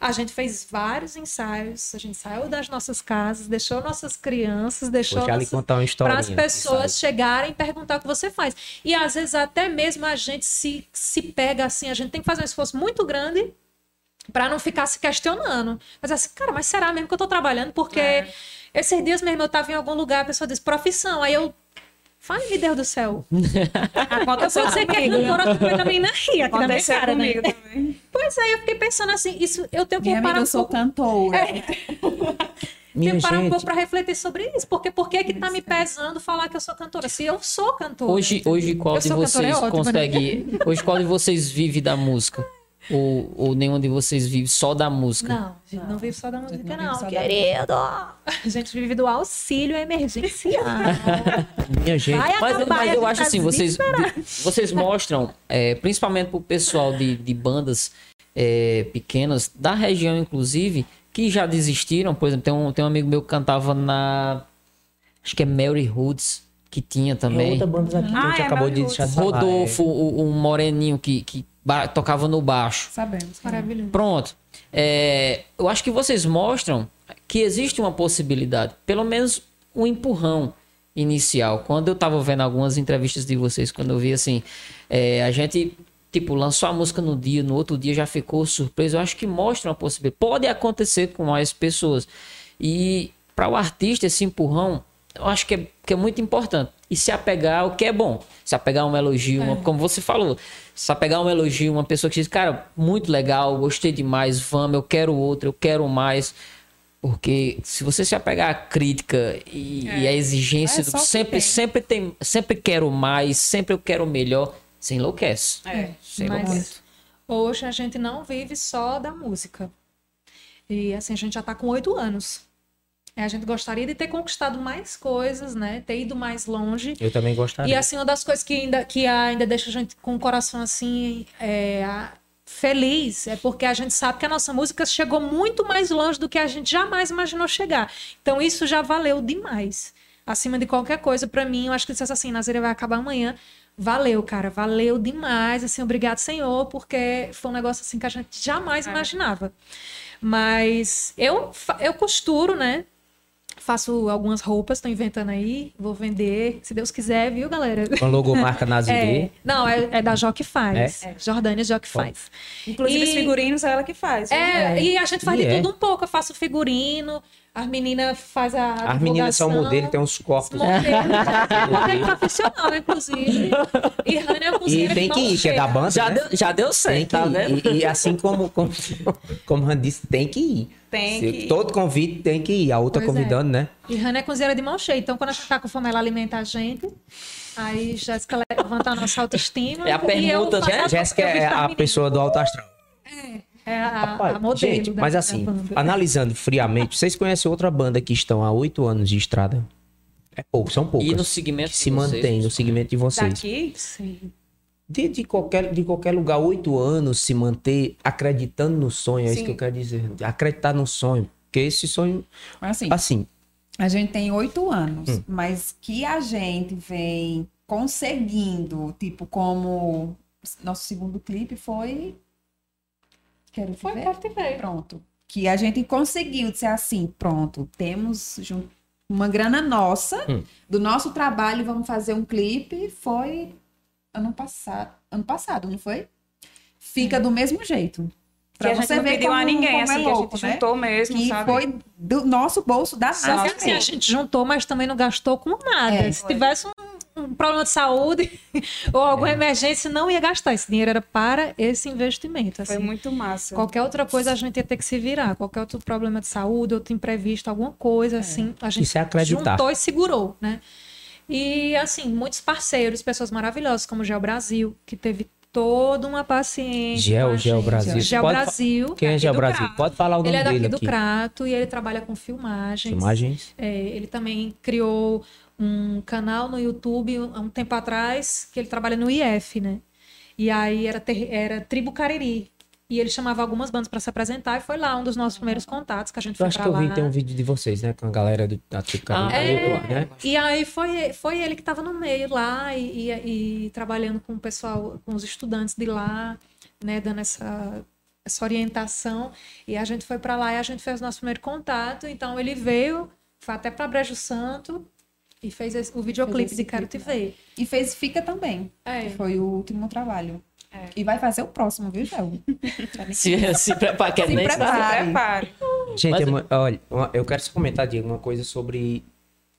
A gente fez vários ensaios, a gente saiu das nossas casas, deixou nossas crianças, deixou nossas- contar uma história. para as pessoas chegarem e perguntar o que você faz. E às vezes até mesmo a gente se, se pega assim, a gente tem que fazer um esforço muito grande para não ficar se questionando. Mas assim, cara, mas será mesmo que eu tô trabalhando? Porque É. esses dias mesmo eu tava em algum lugar, a pessoa disse profissão, aí eu Fale, meu Deus do céu. Eu Aconteceu você que é comigo. cantora, tu também não ri aqui na minha cara, né? também. Pois é, eu fiquei pensando assim, isso eu tenho que Minha parar amiga, um eu sou pouco cantora. É. Minha que parar um pouco para refletir sobre isso. Porque por que que tá me pesando falar que eu sou cantora? Se eu sou cantora. Hoje, hoje qual de é vocês ótimo, né? consegue. Hoje qual de vocês vive da música? Ou, ou nenhum de vocês vive só da música? Não, a gente não vive só da música, não não. só da Querido! A gente vive do auxílio emergencial. minha gente. Vai Mas, acabar, mas eu acho tá assim, vocês, vocês mostram, é, principalmente pro pessoal de, de bandas é, pequenas, da região inclusive, que já desistiram. Por exemplo, tem um, tem um amigo meu que cantava na. Acho que é Mary Hoods, que tinha É também. outra banda aqui que a Ah, gente é acabou de deixar de falar, Rodolfo, o, um moreninho que, que tocava no baixo. Sabemos. Maravilhoso. Pronto. É, eu acho que vocês mostram que existe uma possibilidade, pelo menos um empurrão inicial. Quando eu tava vendo algumas entrevistas de vocês, quando eu vi assim, é, a gente tipo lançou a música no dia, no outro dia já ficou surpreso. Eu acho que mostra uma possibilidade. Pode acontecer com mais pessoas. E para o artista, esse empurrão, eu acho que é, que é muito importante. E se apegar ao que é bom. Se apegar a um elogio, uma- como você falou, se apegar a um elogio, uma pessoa que diz, cara, muito legal, gostei demais, vamos, eu quero outro, eu quero mais. Porque se você se apegar à crítica e, e à exigência, É só o que sempre, tem. sempre tem, sempre quero mais, sempre eu quero o melhor, você enlouquece. É. Você enlouquece. hoje a gente não vive só da música. E assim, a gente já tá com oito anos. É, A gente gostaria de ter conquistado mais coisas, né? Ter ido mais longe. Eu também gostaria. E assim, uma das coisas que ainda, que ainda deixa a gente com o coração assim é, feliz é porque a gente sabe que a nossa música chegou muito mais longe do que a gente jamais imaginou chegar. Então isso já valeu demais. Acima de qualquer coisa, pra mim, eu acho que dissesse assim, Nazaré vai acabar amanhã. Valeu, cara, valeu demais. Assim, obrigado, Senhor, porque foi um negócio assim que a gente jamais imaginava. Mas eu, eu costuro, né? Faço algumas roupas, estou inventando aí, vou vender, se Deus quiser, viu, galera? Com logomarca Nazirê. É, não, é, é da Jó que faz. Jordânia Jó que faz. Inclusive, E- os figurinos é ela que faz. viu? É, e a gente faz E de é. tudo um pouco. Eu faço figurino, as meninas faz a. As meninas são modelo, tem uns corpos. Modelo, modelo profissional, inclusive. E Rani é E cozinheira tem de que ir, que é da banda, Já, né? deu, já deu Tem certo, tá vendo? E, e assim como, como, como Han disse, tem que ir. Tem Se- que ir. Todo convite tem que ir. A outra Pois é. convidando, né? E Rani é cozinheira de mão cheia. Então, quando a gente tá com fome, ela alimenta a gente. Aí Jéssica levanta a nossa autoestima. É a e faço né? a- Jéssica é a pessoa do alto astral. É a, Rapaz, a modelo. gente, da- mas assim, analisando friamente, vocês conhecem outra banda que estão há oito anos de estrada? É pouco, são poucas. E no segmento que se de vocês, mantém no segmento de vocês. Daqui, Sim. De, de, qualquer, de qualquer lugar, oito anos, se manter acreditando no sonho, é isso Sim. que eu quero dizer. Acreditar no sonho. Porque esse sonho, assim, assim, a gente tem oito anos, Hum. mas que a gente vem conseguindo, tipo, como nosso segundo clipe foi. Quero te Foi ver. Quero Te Ver. Pronto. Que a gente conseguiu dizer assim, pronto, temos uma grana nossa Hum. do nosso trabalho, vamos fazer um clipe. Foi ano passado, ano passado, não foi? Fica do mesmo jeito. que a gente não pediu a ninguém, assim, que a gente juntou mesmo, Que sabe? foi do nosso bolso da Só que nossa assim, a gente juntou, mas também não gastou com nada. É, Se tivesse um, um problema de saúde ou alguma emergência, não ia gastar. Esse dinheiro era para esse investimento. Foi assim. muito massa. Qualquer outra coisa a gente ia ter que se virar. Qualquer outro problema de saúde, outro imprevisto, alguma coisa assim, a gente é acreditar. juntou e segurou, né? E assim, muitos parceiros, pessoas maravilhosas, como o Geo Brasil, que teve toda uma a Gel gente. Brasil. Gel Pode Brasil. quem é do Brasil? Crato. Pode falar o nome Ele é daqui dele do aqui. Crato e ele trabalha com filmagens. Filmagens. É, ele também criou um canal no YouTube um, há um tempo atrás, que ele trabalha no IF, né? E aí era, ter- era Tribo Cariri. E ele chamava algumas bandas para se apresentar e foi lá um dos nossos primeiros contatos que a gente Eu foi acho que pra eu vi, lá. tem um vídeo de vocês, né? Com a galera do, da Tribo Cariri, Ah, é. né? E aí foi, foi ele que estava no meio lá e, e- e trabalhando com o pessoal, com os estudantes de lá, né, dando essa, essa orientação. E a gente foi para lá e a gente fez o nosso primeiro contato. Então ele veio, foi até para Brejo Santo e fez esse- o videoclipe de Quero Te clipe, Ver. E fez Fica também, É. que foi o último trabalho. E vai fazer o próximo, viu, Gel? Se, se prepara, que Se nem. Se prepare. Gente, Mas- é mu- olha, eu quero só comentar, Diego, uma coisa sobre.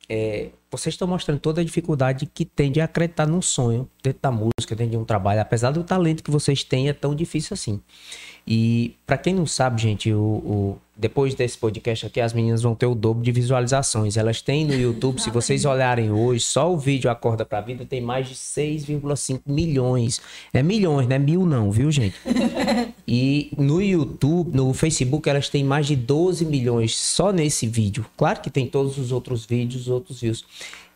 é, vocês estão mostrando toda a dificuldade que tem de acreditar num sonho dentro da música, dentro de um trabalho. Apesar do talento que vocês têm, é tão difícil assim. E pra quem não sabe, gente, o, o- depois desse podcast aqui, as meninas vão ter o dobro de visualizações. Elas têm no YouTube, se vocês olharem hoje, só o vídeo Acorda Pra Vida tem mais de 6,5 milhões. É milhões, não é mil não, viu, gente? E no YouTube, no Facebook, elas têm mais de 12 milhões só nesse vídeo. Claro que tem todos os outros vídeos, outros views.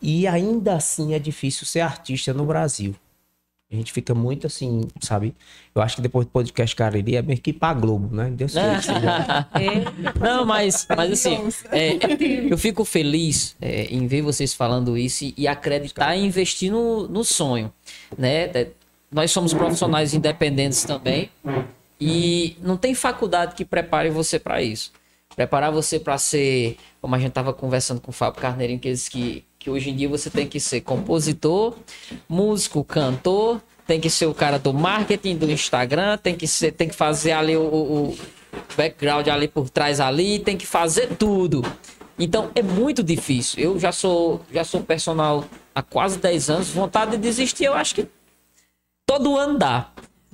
E ainda assim é difícil ser artista no Brasil. A gente fica muito assim, sabe? Eu acho que depois do podcast Cariri é meio que ir pra Globo, né? Deus que seja. Não, mas, mas assim, é, eu fico feliz é, em ver vocês falando isso e, e acreditar e investir no, no sonho, né? É, Nós somos profissionais independentes também e não tem faculdade que prepare você para isso. Preparar você para ser, como a gente tava conversando com o Fábio Carneirinho, que ele disse que, que hoje em dia você tem que ser compositor, músico, cantor, tem que ser o cara do marketing, do Instagram, tem que ser, tem que fazer ali o- o, background ali por trás ali, tem que fazer tudo. Então é muito difícil. Eu já sou já sou personal há quase 10 anos, vontade de desistir, eu acho que todo ano dá.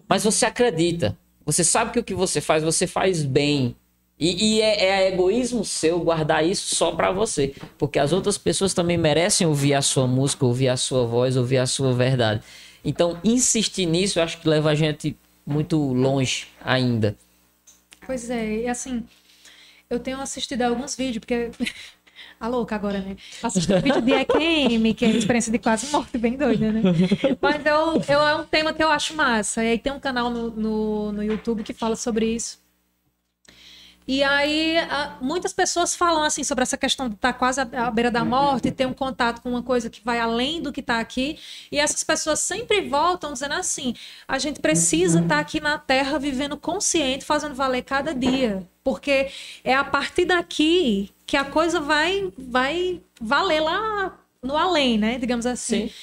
Mas você acredita. Você sabe que o que você faz, você faz bem. E, e é, é egoísmo seu guardar isso só pra você. Porque as outras pessoas também merecem ouvir a sua música, ouvir a sua voz, ouvir a sua verdade. Então, insistir nisso, eu acho que leva a gente muito longe ainda. Pois é, e assim, eu tenho assistido alguns vídeos, porque. A louca agora, né? Assisti um vídeo de EQM, que é a experiência de quase morte, bem doida, né? Mas eu, eu, é um tema que eu acho massa. E aí tem um canal no, no, no YouTube que fala sobre isso. E aí, muitas pessoas falam assim sobre essa questão de estar quase à beira da morte, ter um contato com uma coisa que vai além do que está aqui. E essas pessoas sempre voltam dizendo assim: a gente precisa estar aqui na Terra vivendo consciente, fazendo valer cada dia. Porque é a partir daqui que a coisa vai, vai valer lá no além, né? Digamos assim. Sim.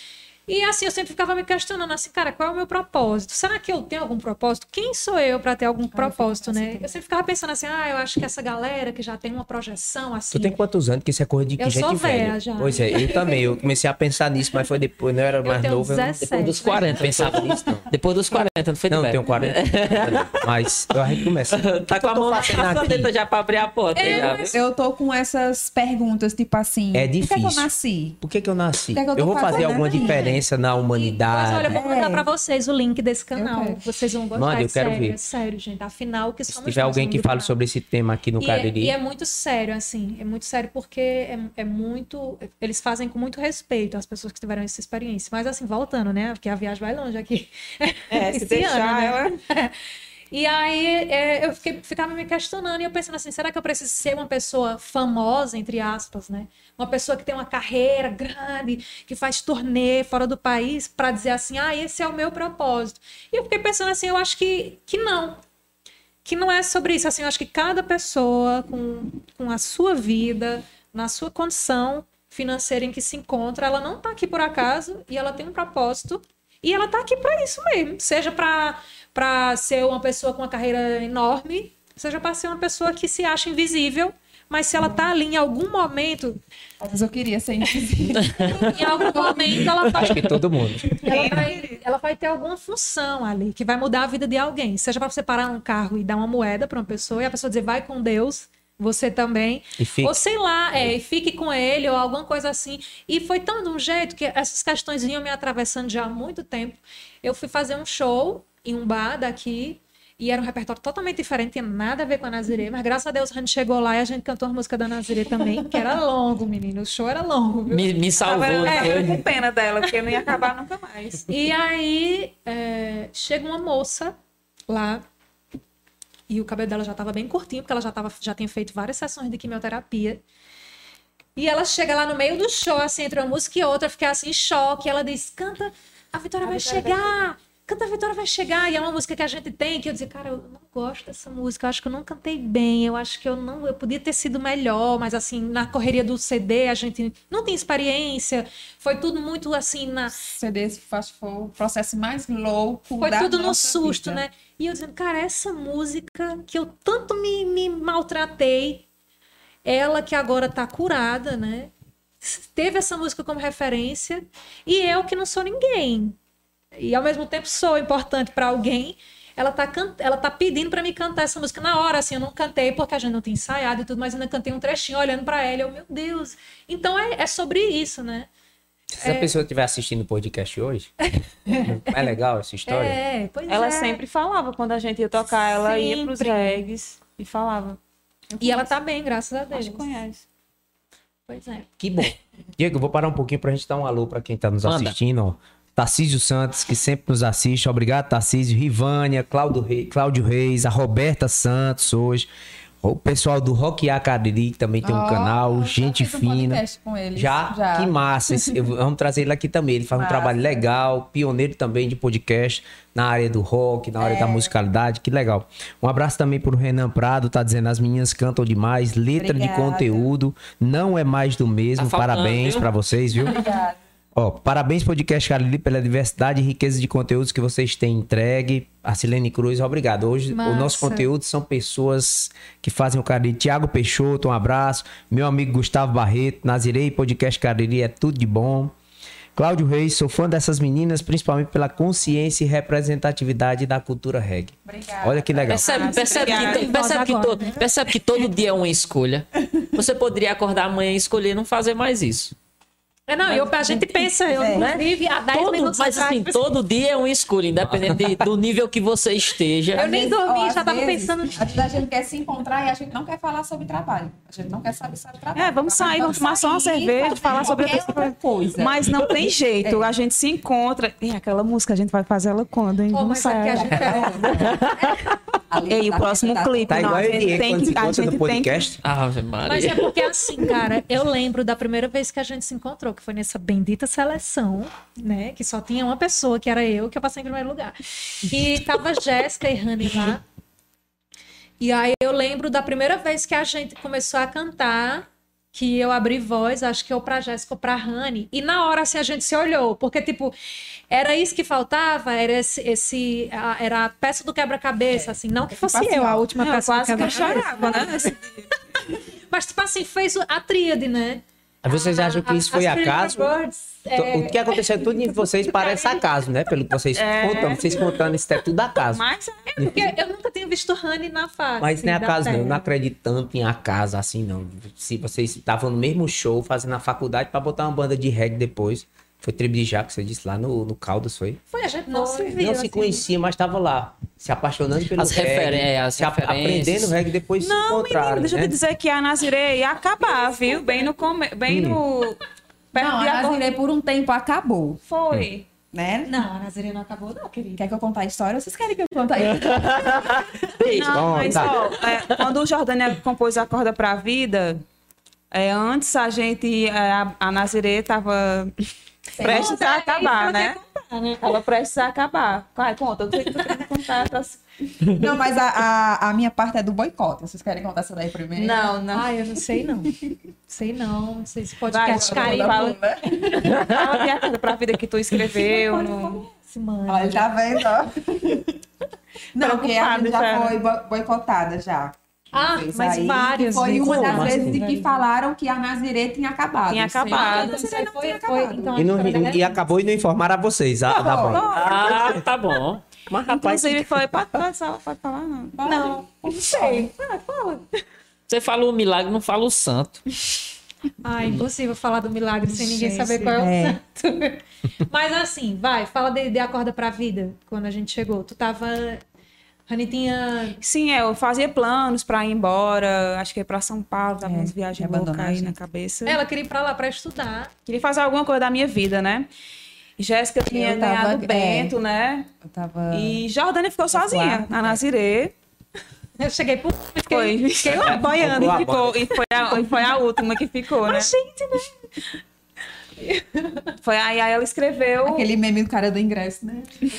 E assim, eu sempre ficava me questionando assim, cara, qual é o meu propósito? Será que eu tenho algum propósito? Quem sou eu para ter algum propósito, né? Eu sempre ficava pensando assim, ah, eu acho que essa galera que já tem uma projeção assim. Tu tem quantos anos? Que isso é coisa de Eu gente sou velha. velha já. Pois é, eu também. Eu comecei a pensar nisso, mas foi depois, não era eu mais tenho novo. eu não- 17. Depois dos 40, pensava nisso, não. Depois dos 40, não foi Não, velho. tenho 40. mas a gente começa. Tá com a mão na maçaneta já pra abrir a porta. Eu, já. É, eu tô com essas perguntas, tipo assim. É Por que, que difícil. eu nasci? Por que, que eu nasci? Que é que eu eu vou fazer alguma aqui? Diferença na humanidade. Mas olha, eu vou mandar É. pra vocês o link desse canal. Vocês vão gostar. Manda, eu é quero sério, ver. É sério, gente. Afinal, que Se somos tiver alguém que fale sobre esse tema aqui no E é, Cariri. e é muito sério, assim. É muito sério porque é, é muito. Eles fazem com muito respeito as pessoas que tiveram essa experiência. Mas, assim, voltando, né? Porque a viagem vai longe aqui. É, se Esse deixar ano, né? ela. E aí é, eu fiquei, ficava me questionando e eu pensando assim, será que eu preciso ser uma pessoa famosa, entre aspas, né? Uma pessoa que tem uma carreira grande, que faz turnê fora do país, para dizer assim, ah, esse é o meu propósito. E eu fiquei pensando assim, eu acho que, que não. Que não é sobre isso. Assim, eu acho que cada pessoa, com, com a sua vida, na sua condição financeira em que se encontra, ela não está aqui por acaso e ela tem um propósito e ela está aqui para isso mesmo. Seja para para ser uma pessoa com uma carreira enorme, seja para ser uma pessoa que se acha invisível, mas se ela está ali em algum momento, Mas eu queria ser invisível. em algum momento ela vai Acho que todo mundo. ela vai, ela vai ter alguma função ali que vai mudar a vida de alguém. Seja para você parar um carro e dar uma moeda para uma pessoa e a pessoa dizer vai com Deus, você também. E. Ou sei lá, é, e fique com ele ou alguma coisa assim. E foi tão de um jeito que essas questões vinham me atravessando já há muito tempo. Eu fui fazer um show em um bar daqui. E era um repertório totalmente diferente, tinha nada a ver com a Nazirê, mas graças a Deus a gente chegou lá e a gente cantou a música da Nazirê também, que era longo, menino. O show era longo, viu? Me, me salvou. Tava não é, foi? com pena dela, porque não ia acabar nunca mais. E aí é, chega uma moça lá e o cabelo dela já estava bem curtinho, porque ela já, tava, já tinha feito várias sessões de quimioterapia. E ela chega lá no meio do show, assim, entre uma música e outra, eu fiquei assim em choque. Ela diz: canta, a Vitória vai chegar! Canta, Vitória vai chegar! E é uma música que a gente tem, que eu dizia, cara, eu não gosto dessa música, eu acho que eu não cantei bem, eu acho que eu não, eu podia ter sido melhor, mas assim, na correria do CD a gente não tem experiência, foi tudo muito assim, na, CD foi o processo mais louco. foi tudo no susto, vida. né? E eu dizendo, cara, essa música que eu tanto me, me maltratei, ela que agora tá curada, né? Teve essa música como referência, e eu que não sou ninguém. E ao mesmo tempo sou importante para alguém. Ela tá, can... ela tá pedindo para me cantar essa música na hora, assim, eu não cantei porque a gente não tinha ensaiado e tudo, mas ainda cantei um trechinho olhando para ela, eu, meu Deus. Então é, é sobre isso, né? Se a pessoa estiver assistindo o podcast hoje, é legal essa história? É, pois Ela é. sempre falava quando a gente ia tocar, ela ia pros Sempre. regs e falava. E ela tá bem, graças a Deus. Acho que conhece. Pois é. Que bom. Diego, eu vou parar um pouquinho pra gente dar um alô pra quem tá nos Manda. assistindo. ó. Tarcísio Santos, que sempre nos assiste. Obrigado, Tarcísio. Rivânia, Cláudio Reis, Cláudio Reis, a Roberta Santos hoje. O pessoal do Rock A Cariri que também tem um Ó, canal. já Gente um fina. podcast com eles, Já? Que massa. Esse- vamos trazer ele aqui também. Ele faz um Massa. trabalho legal, pioneiro também de podcast na área do rock, na área É. da musicalidade. Que legal. Um abraço também pro Renan Prado, tá dizendo as meninas cantam demais, letra de Obrigada. conteúdo, não é mais do mesmo. Tá faltando, Parabéns pra vocês, viu? Obrigada. Ó, parabéns, podcast Cariri, pela diversidade e riqueza de conteúdos que vocês têm entregue. A Silene Cruz, obrigado. Hoje Massa. o nosso conteúdo são pessoas que fazem o Cariri. Tiago Peixoto, um abraço. Meu amigo Gustavo Barreto, Nazirei, podcast Cariri, é tudo de bom. Cláudio Reis, sou fã dessas meninas, principalmente pela consciência e representatividade da cultura reggae. Obrigada. Olha que legal. Percebe, percebe, que, to- percebe, que Agora, to- né? percebe que todo dia é uma escolha. Você poderia acordar amanhã e escolher não fazer mais isso. É, não, eu, a gente pensa, eu É. inclusive, há 10 Todo, minutos mas atrás, assim, todo dia é uma escolha, independente de- do nível que você esteja. Eu nem vezes, dormi, ó, já às tava vezes, pensando Às vezes a gente quer se encontrar e a gente não quer falar sobre trabalho. A gente não quer saber sobre trabalho. É, vamos sair, vamos tomar só uma cerveja, falar sobre outra outra coisa. Mas não tem jeito, É. a gente se encontra. E aquela música, a gente vai fazer ela quando, hein? Pô, Vamos é sair. é... Ali Ei, o próximo tá- clipe, Tá não, igual a gente tem que. A encontra gente no tem que. Maria. Mas é porque assim, cara, eu lembro da primeira vez que a gente se encontrou, que foi nessa bendita seleção, né? Que só tinha uma pessoa, que era eu, que eu passei em primeiro lugar. E tava Jéssica e Rani lá. E aí eu lembro da primeira vez que a gente começou a cantar, que eu abri voz, acho que ou pra Jéssica ou pra Rani. E na hora, assim, a gente se olhou, porque, tipo, era isso que faltava, era esse, esse a- era a peça do quebra-cabeça, assim, não que fosse tipo assim, eu, a última Eu peça do quase que eu quebra-cabeça. chorava, né? Mas, tipo assim, fez a tríade, né? Aí Vocês acham que isso foi As acaso? Birds, é, O que aconteceu tudo em vocês parece acaso, né? Pelo que vocês contam, vocês contando, isso é tudo acaso. Mas é porque eu nunca tinha visto Honey na face. Mas não é acaso, não. Eu não acredito tanto em acaso assim, não. Se vocês estavam no mesmo show, fazendo a faculdade pra botar uma banda de reggae depois. Foi tribo de já que você disse lá no, no Caldas, foi? Foi, a gente não se viu. não se assim. conhecia, mas tava lá. Se apaixonando pelo As reggae. referen- as se aprendendo reggae, depois se Não, encontraram, menino, deixa eu né? te dizer que a Nazirei ia acabar, viu? Bem no. Come... Bem no... Perto Não, a. Nazirei por um tempo acabou, Foi. né? Não, a Nazaré não acabou, não, querida. Quer que eu conte a história? ou Vocês querem que eu conte a história? Não, mas ó, é, quando o Jordânia compôs a Corda pra Vida, é, antes a gente, é, a, a Nazirê tava prestes a acabar, né? Ela prestes a acabar. Vai, conta, eu sei que tu quer contar. Tá... Não, mas a, a, a minha parte é do boicote. Vocês querem contar essa daí primeiro? Não, não. Ah, eu não sei não. sei não. Não sei se pode vai, carinho. fala. né? Fala de a Corda pra Vida que tu escreveu. No... mano. Olha, tá vendo, ó. Não, porque a gente já foi bo- boicotada já. Ah, mas aí, várias Foi uma das Como vezes assim? que falaram que a Nazirê tinha acabado. Tinha acabado. Então, foi, tinha foi, acabado. então, a E, não- história e- e acabou e não informaram a vocês, a, da banda. Ah, tá bom. Mas rapaz, Inclusive foi. Pode, pode, pode falar, não. Não, não sei. Ah, fala. você falou o milagre, não fala o santo. Ah, impossível falar do milagre sem ninguém Gente, saber qual é o é. santo. Mas assim, vai, fala de, de Acorda pra Vida, quando a gente chegou. Tu tava. Rani tinha. Sim, é, eu fazia planos pra ir embora, acho que é pra São Paulo, tava É, umas viagens loucas aí na cabeça. Ela queria ir pra lá pra estudar. Queria fazer alguma coisa da minha vida, né? Jéssica tinha Eu tava- ganhado é. Bento, né? Eu tava... E Jordânia ficou sozinha quarto, na é. Nazirê. Eu cheguei por. Foi, Fiquei, fiquei lá. a e ficou. E foi, a, e foi a última que ficou, né? Gente, né? Foi aí, aí ela escreveu. Aquele meme do cara do ingresso, né?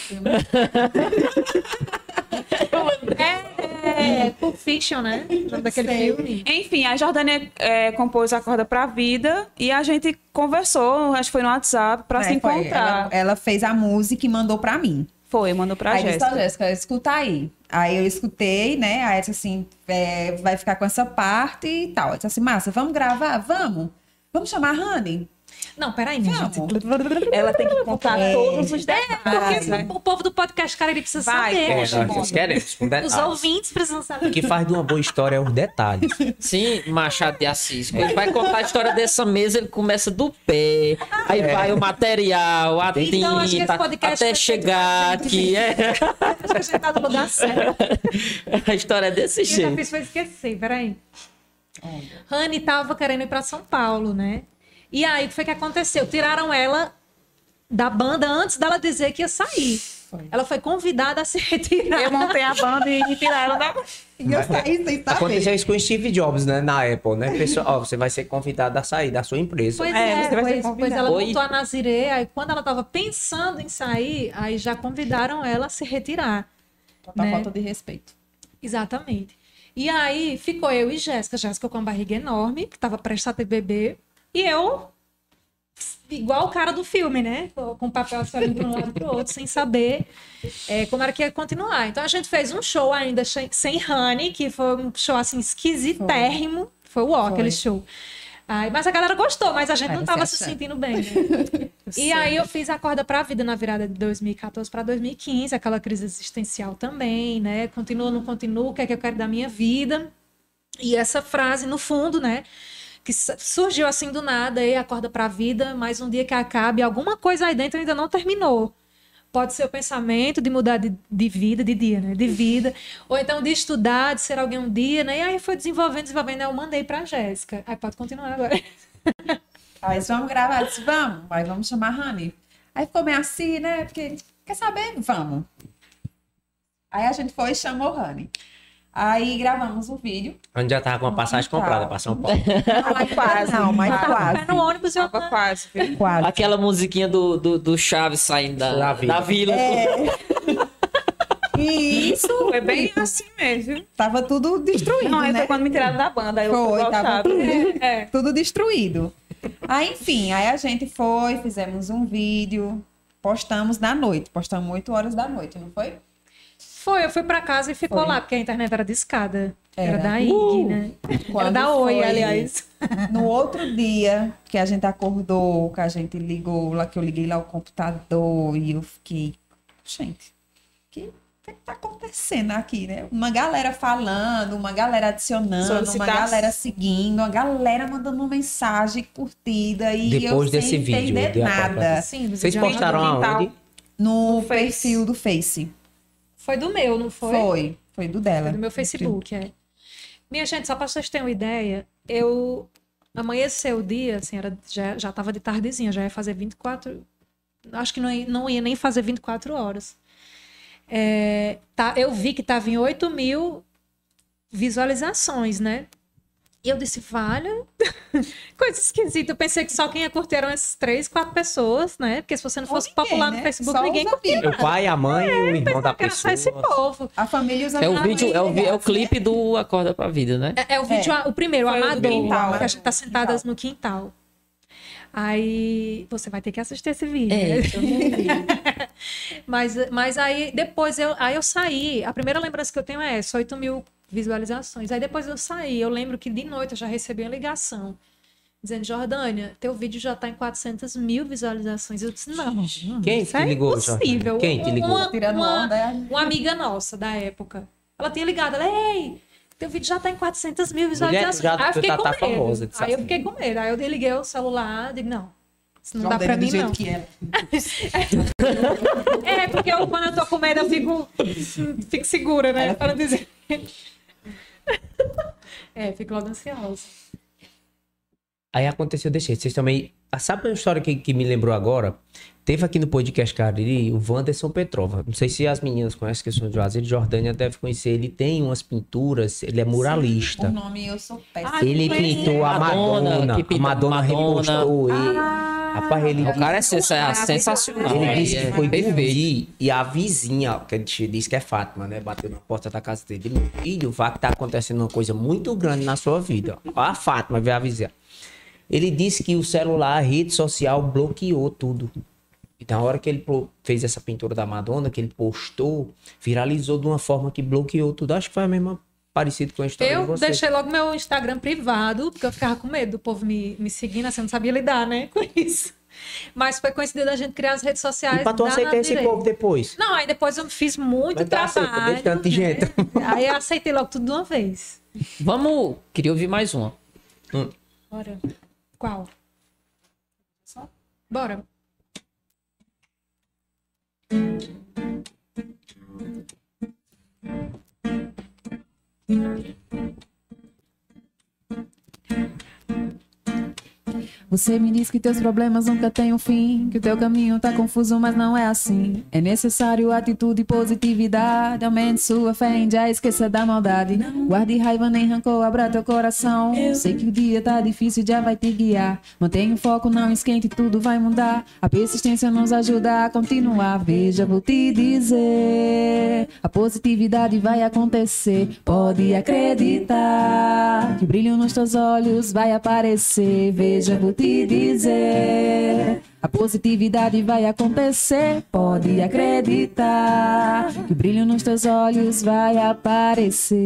É, é Pulp Fiction, né? O nome daquele Sei. filme. Enfim, a Jordânia é, compôs a corda pra vida e a gente conversou, acho que foi no WhatsApp, pra se É, foi. encontrar. Ela, ela fez a música e mandou pra mim. Foi, mandou pra aí disse, Jéssica. ó, Jéssica, escuta aí. Aí eu escutei, né? Aí ela disse assim, é, vai ficar com essa parte e tal. Eu disse assim, Márcia, vamos gravar? Vamos. Vamos chamar a Honey? Não, peraí, minha Vamos. gente. Ela tem que contar É. todos os detalhes. Porque o povo do podcast, cara, ele precisa Vai, saber. É, nós queremos, Os detalhes. ouvintes precisam saber. O que faz de uma boa história é os detalhes. Sim, Machado de Assis. Quando ele vai contar a história dessa mesa, ele começa do pé, aí vai o material, a Então, acho que esse tinta, podcast até chegar aqui. É. Acho que a gente tá no lugar certo. A história é desse E eu já jeito. fiz foi esquecer, peraí. Rani tava querendo ir pra São Paulo, né? E aí, o que foi que aconteceu? Tiraram ela da banda antes dela dizer que ia sair. Ela foi convidada a se retirar. Eu montei a banda e tirar ela da. E eu saí sem saber. Aconteceu isso com o Steve Jobs, né? Na Apple, né? Pessoa, ó, você vai ser convidado a sair da sua empresa. Pois É, é, você vai ser pois, pois ela Oi. montou a Nazirê, aí quando ela tava pensando em sair, aí já convidaram ela a se retirar. Total né? falta de respeito. Exatamente. E aí ficou eu e Jéssica, Jéssica com uma barriga enorme, que tava prestes a ter bebê, e eu igual o cara do filme, né? Com o papel só indo para um lado para o outro, sem saber é, como era que ia continuar. Então a gente fez um show ainda sem, Honey, que foi um show assim esquisitérrimo. Foi, o ó, aquele show. Aí, mas a galera gostou, mas a gente não você tava se sentindo bem. Né? e aí eu fiz a corda pra vida na virada de 2014 para 2015, aquela crise existencial também, né? Continua, não continua, o que é que eu quero da minha vida? E essa frase, no fundo, né? Que surgiu assim do nada, e acorda pra vida, mais um dia que acabe, alguma coisa aí dentro ainda não terminou. Pode ser o pensamento de mudar de, de vida, de dia, né? De vida. Ou então de estudar, de ser alguém um dia, né? E aí foi desenvolvendo, desenvolvendo. Eu mandei pra Jéssica. Aí pode continuar agora. Aí vamos gravar, disse, vamos, aí vamos chamar a Honey. Aí ficou meio assim, né? Porque, quer saber? Vamos. Aí a gente foi e chamou a Honey. Aí gravamos o vídeo. A gente já tava com uma passagem Então. comprada pra São Paulo. Não, mas quase. Não, mas quase. no ônibus eu Tava quase? Quase. Aquela musiquinha do, do, do Chaves saindo da, Da da vila. E isso Foi bem assim mesmo, tava tudo destruído, Não, né? foi quando me tiraram da banda, aí eu Foi, fui tava tudo, É. tudo destruído. Aí, enfim, aí a gente foi, fizemos um vídeo, postamos na noite, postamos 8 horas da noite, não foi? Foi, eu fui pra casa e ficou Foi. lá, porque a internet era discada. Era, Era. da IG, Uh! né? Era da Oi, foi aliás. No outro dia que a gente acordou, que a gente ligou lá, que eu liguei lá o computador e eu fiquei, gente, o que, que tá acontecendo aqui, né? Uma galera falando, uma galera adicionando, uma galera seguindo, uma galera mandando uma mensagem curtida e Depois eu desse sem vídeo entender de nada. Sim, Vocês postaram aonde? No No perfil do Face. Foi do meu, não foi? Foi, foi do dela. Foi do meu Facebook, é. Minha gente, só para vocês terem uma ideia, eu amanheceu o dia, assim, era, já, já tava de tardezinha, já ia fazer 24. Acho que não ia, não ia nem fazer 24 horas. É, tá, eu vi que tava em 8 mil visualizações, né? E eu disse, vale, coisa esquisita. Eu pensei que só quem ia curtir eram essas três, quatro pessoas, né? Porque se você não fosse ninguém, popular né? no Facebook, Só ninguém curtia. amigos. O pai, a mãe e o irmão da Que era só pessoa. esse povo. A família e os É o amigos vídeo, é o, é o né? clipe do Acorda pra Vida, né? É, é o vídeo, o primeiro, o Foi o do amador, quintal, que a gente tá sentadas no quintal. Aí você vai ter que assistir esse vídeo. né? mas, mas aí depois eu, aí eu saí. A primeira lembrança que eu tenho é essa, 8 mil visualizações. Aí depois eu saí. Eu lembro que de noite eu já recebi uma ligação. Dizendo, Jordânia, teu vídeo já tá em 400 mil visualizações. Eu disse, não. Quem isso te é ligou, impossível. Jordânia? Quem te ligou? Uma, Tirando uma- onda, é. uma amiga nossa da época. Ela tinha ligado, ela, ei, teu vídeo já tá em 400 mil visualizações. já- aí eu fiquei já com tá medo. famosa, aí eu fiquei com medo. Aí eu desliguei o celular, digo, não, isso não dá pra mim, jeito não. que é. É, porque eu, quando eu tô com medo, eu fico, fico segura, né? Para dizer. É, fico logo ansiosa. Aí aconteceu jeito. Vocês também. Ah, Sabe uma história que, que me lembrou agora? Teve aqui no podcast Cariri o Wanderson Petrova. Não sei se as meninas conhecem que são de Juazeiro. Jordânia deve conhecer. Ele tem umas pinturas, ele é O muralista. nome eu sou péssima. Ai, Ele pintou a Madonna, Madonna. que A pintou Madonna Madonna. repostou ele. Ah, Rapaz, ele O cara é sens- é sensacional. Ele é, disse que é foi perfeito. dormir e a vizinha, que a gente disse que é Fátima, né? Bateu na porta da casa dele. Meu filho, vá que tá acontecendo uma coisa muito grande na sua vida. Ó, a Fátima veio avisar. Ele disse que o celular, a rede social bloqueou tudo. E na hora que ele fez essa pintura da Madonna, que ele postou, viralizou de uma forma que bloqueou tudo. Acho que foi a mesma parecido com a história de Eu você. deixei logo meu Instagram privado, porque eu ficava com medo do povo me, me seguindo, assim, eu não sabia lidar, né, com isso. Mas foi coincidido da gente criar as redes sociais. E pra tu aceitar esse povo depois? Não, aí depois eu fiz muito Mas aceita, trabalho. tanto de né? gente. Aí eu aceitei logo tudo de uma vez. Vamos. Queria ouvir mais uma. Bora. Qual? Bora. Você me diz que teus problemas nunca têm um fim, que o teu caminho tá confuso, mas não é assim. É necessário atitude e positividade. Aumente sua fé em já esqueça da maldade. Guarde raiva nem rancor, abra teu coração. Sei que o dia tá difícil, já vai te guiar. Mantenha o foco, não esquente, tudo vai mudar. A persistência nos ajuda a continuar. Veja, vou te dizer: a positividade vai acontecer. Pode acreditar que o brilho nos teus olhos vai aparecer. Veja, vou te te dizer. A positividade vai acontecer, pode acreditar. Que o brilho nos teus olhos vai aparecer.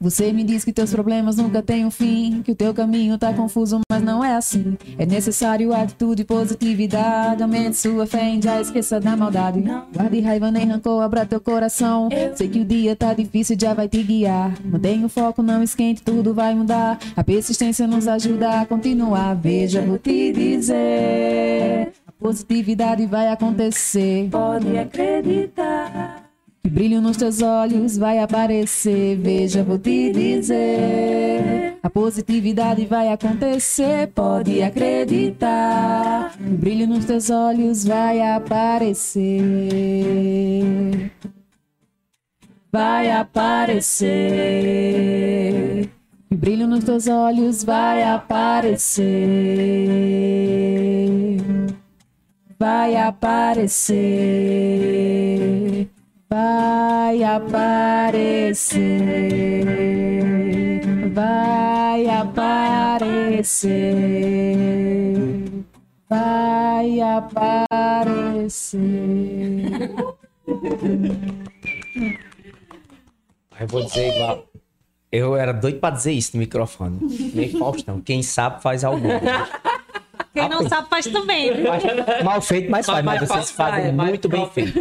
Você me diz que teus problemas nunca têm um fim, que o teu caminho tá confuso, mas não é assim. É necessário atitude e positividade, aumente sua fé e já esqueça da maldade. Guarde raiva nem rancor, abra teu coração. Sei que o dia tá difícil, já vai te guiar. Mantenha o foco, não esquente, tudo vai mudar. A persistência nos ajuda a continuar. Veja, vou te dizer. Positividade vai acontecer. Pode acreditar. Brilho nos teus olhos vai aparecer. Veja, vou te dizer. A positividade vai acontecer. Pode acreditar. Brilho nos teus olhos vai aparecer. Vai aparecer. Brilho nos teus olhos vai aparecer. Vai aparecer vai aparecer, vai aparecer, vai aparecer. Eu vou dizer igual. Eu era doido pra dizer isso no microfone. Nem Faustão. Quem sabe faz algo. Quem não sabe faz também. Mal feito, mas faz. Mas Mas vocês faz, fazem muito bem feito.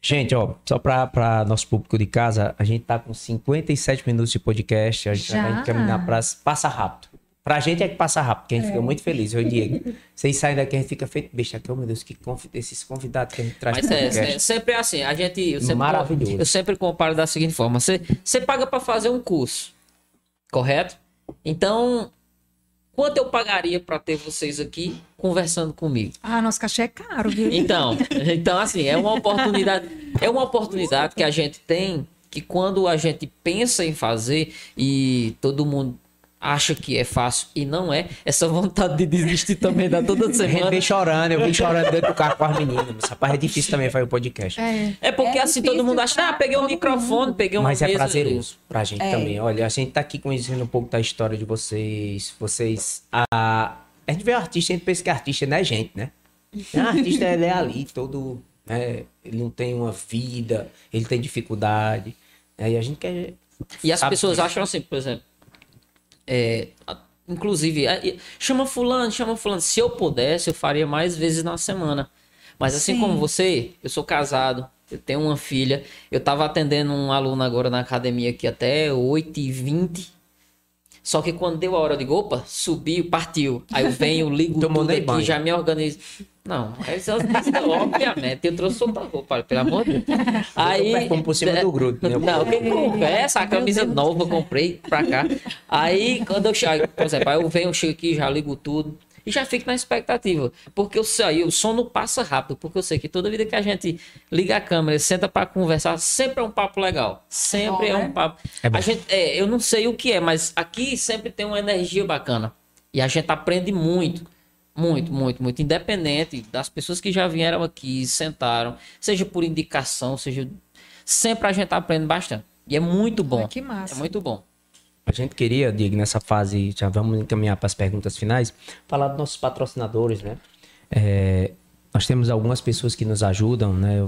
Gente, ó, só para nosso público de casa, a gente tá com 57 minutos de podcast. A gente Já? vai caminhar pra. Passa rápido. Pra gente é que passa rápido, porque a gente fica muito feliz. Eu Diego, vocês saem daqui, a gente fica feito besta aqui. Oh, meu Deus, que esses convidados que a gente traz Mas é, é sempre assim, a gente. Eu sempre, Maravilhoso. Eu sempre comparo da seguinte forma: você, você paga para fazer um curso, correto? Então, quanto eu pagaria para ter vocês aqui conversando comigo? Ah, nosso cachê é caro, viu? Então, então assim, é uma oportunidade, é uma oportunidade que a gente tem que quando a gente pensa em fazer e todo mundo acha que é fácil e não é, essa vontade de desistir também dá toda A gente semana. vem chorando, eu vim chorando dentro do carro com as meninas. Mas, rapaz, é difícil também fazer o podcast. É. É porque É assim todo mundo acha, ah, peguei um microfone, peguei uma Mas é mesa. prazeroso pra gente É. também. Olha, a gente tá aqui conhecendo um pouco da história de vocês. Vocês. A, a gente vê o artista, a gente pensa que artista não é gente, né? O artista ele é ali, todo. Né? Ele não tem uma vida, ele tem dificuldade. Aí a gente quer. E as pessoas acham assim, por exemplo, é, inclusive, chama fulano, chama fulano. Se eu pudesse, eu faria mais vezes na semana. Mas assim Sim. como você, eu sou casado, eu tenho uma filha. Eu tava atendendo um aluno agora na academia aqui até 8h20. Só que quando deu a hora de opa, subiu, partiu. Aí eu venho, ligo Tomou tudo aqui, banho. já me organizo. Não, mas eu- obviamente, eu trouxe outra roupa, pelo amor de Deus. Aí, perfume por cima do grudo, né? Não, que conversa, a camisa nova eu comprei pra cá. Aí, quando eu chego, por exemplo, aí eu venho, eu chego aqui, já ligo tudo. E já fico na expectativa. Porque eu saí, o sono passa rápido. Porque eu sei que toda vida que a gente liga a câmera, senta pra conversar, sempre é um papo legal. Sempre Bom, é né? um papo. É a gente, é, eu não sei o que é, mas aqui sempre tem uma energia bacana. E a gente aprende muito. Muito, muito, muito. Independente das pessoas que já vieram aqui, sentaram, seja por indicação, seja. Sempre a gente aprende bastante. E é muito bom. Ah, que massa. É muito bom. A gente queria, Diego, nessa fase, já vamos encaminhar para as perguntas finais, falar dos nossos patrocinadores, né? É, nós temos algumas pessoas que nos ajudam, né?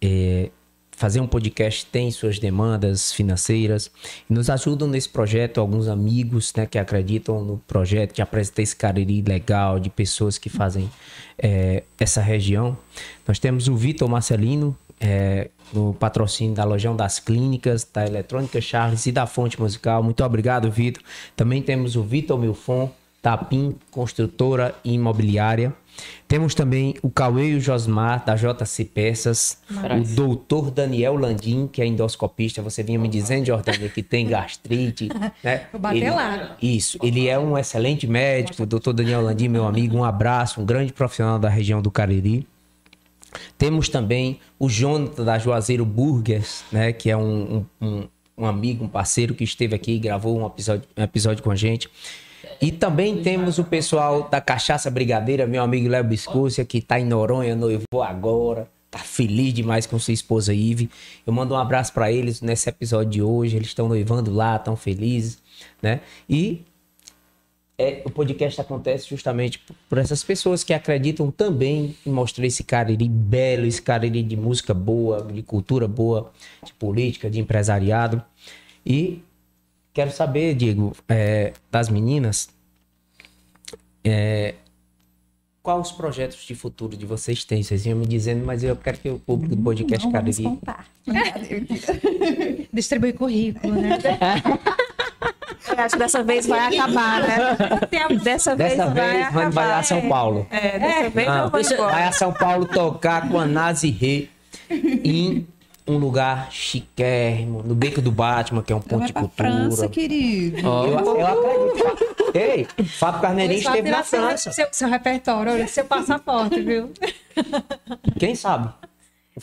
É, fazer um podcast tem suas demandas financeiras nos ajudam nesse projeto alguns amigos, né, que acreditam no projeto, que apresenta esse cariri legal de pessoas que fazem é, essa região. Nós temos o Vitor Marcelino, é, no patrocínio da Lojão das Clínicas, da Eletrônica Charles e da Fonte Musical. Muito obrigado, Vitor. Também temos o Vitor Milfon, da PIM Construtora e Imobiliária. Temos também o Cauê e o Josmar, da JC Peças. O doutor Daniel Landim, que é endoscopista. Você vinha me dizendo, Jordânia, que tem gastrite. Né? Vou bater Ele- lá. Isso. Ele é um excelente médico. O doutor Daniel Landim, meu amigo, um abraço. Um grande profissional da região do Cariri. Temos também o Jonathan da Juazeiro Burgers, né? Que é um, um, um- amigo, um parceiro que esteve aqui e gravou um episódio, um episódio com a gente. E também temos o pessoal da Cachaça Brigadeira, meu amigo Léo Biscúcia, que tá em Noronha, noivou agora. Tá tá feliz demais com sua esposa Ive. Eu mando um abraço para eles nesse episódio de hoje. Eles estão noivando lá, estão felizes, né? E é, o podcast acontece justamente por- essas pessoas que acreditam também em mostrar esse cariri belo, esse cariri de música boa, de cultura boa, de política, de empresariado. E quero saber, Diego, é, das meninas, é, quais os projetos de futuro de vocês têm? Vocês iam me dizendo, mas eu quero que o público do podcast Não vamos Cariri... contar. Distribui currículo, né? Eu acho que dessa vez vai acabar, né? Dessa vez Dessa vai vez, vai acabar. a São Paulo. É, dessa vez Não, embora. Vai a São Paulo tocar com a Nazi Rê em um lugar chiquérrimo, no Beco do Batman, que é um ponto Vai de pra cultura. França, querido. Eu, eu acredito. Ei, Fábio Carneirinho esteve na França. Seu, seu repertório, olha, seu passaporte, viu? Quem sabe?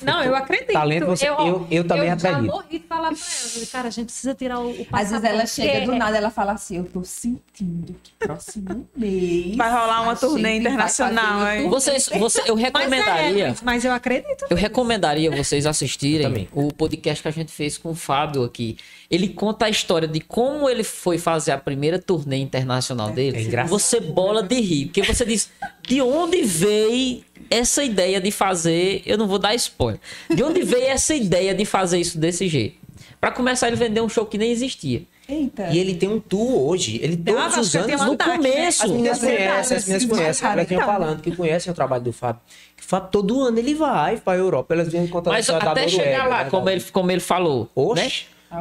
Não, eu acredito. Talento você- eu- eu também eu acredito. já morri de falar pra ela. Eu falei, Cara, a gente precisa tirar o, o passaporte. Às vezes ela chega do nada ela fala assim, eu tô sentindo que próximo mês... Vai rolar uma turnê internacional, hein? Vocês, você, eu Mas, recomendaria. é, mas eu acredito. Eu recomendaria vocês assistirem o podcast que a gente fez com o Fábio aqui. Ele conta a história de como ele foi fazer a primeira turnê internacional dele. É você bola de rir, porque você diz de onde veio essa ideia de fazer. Eu não vou dar spoiler. De onde veio essa ideia de fazer isso desse jeito? Pra começar, ele vendeu um show que nem existia. Eita. E ele tem um tour hoje. Ele todos os anos. No ataque, né? começo, As meninas Verdade, conhecem, as meninas sim, conhecem. Elas vinham então. falando que conhecem o trabalho do Fábio. Que o Fábio todo ano ele vai pra Europa. Elas vêm contando a Mas história da até Noruega, chegar lá, né, como ele, como ele falou. Oxe. Né?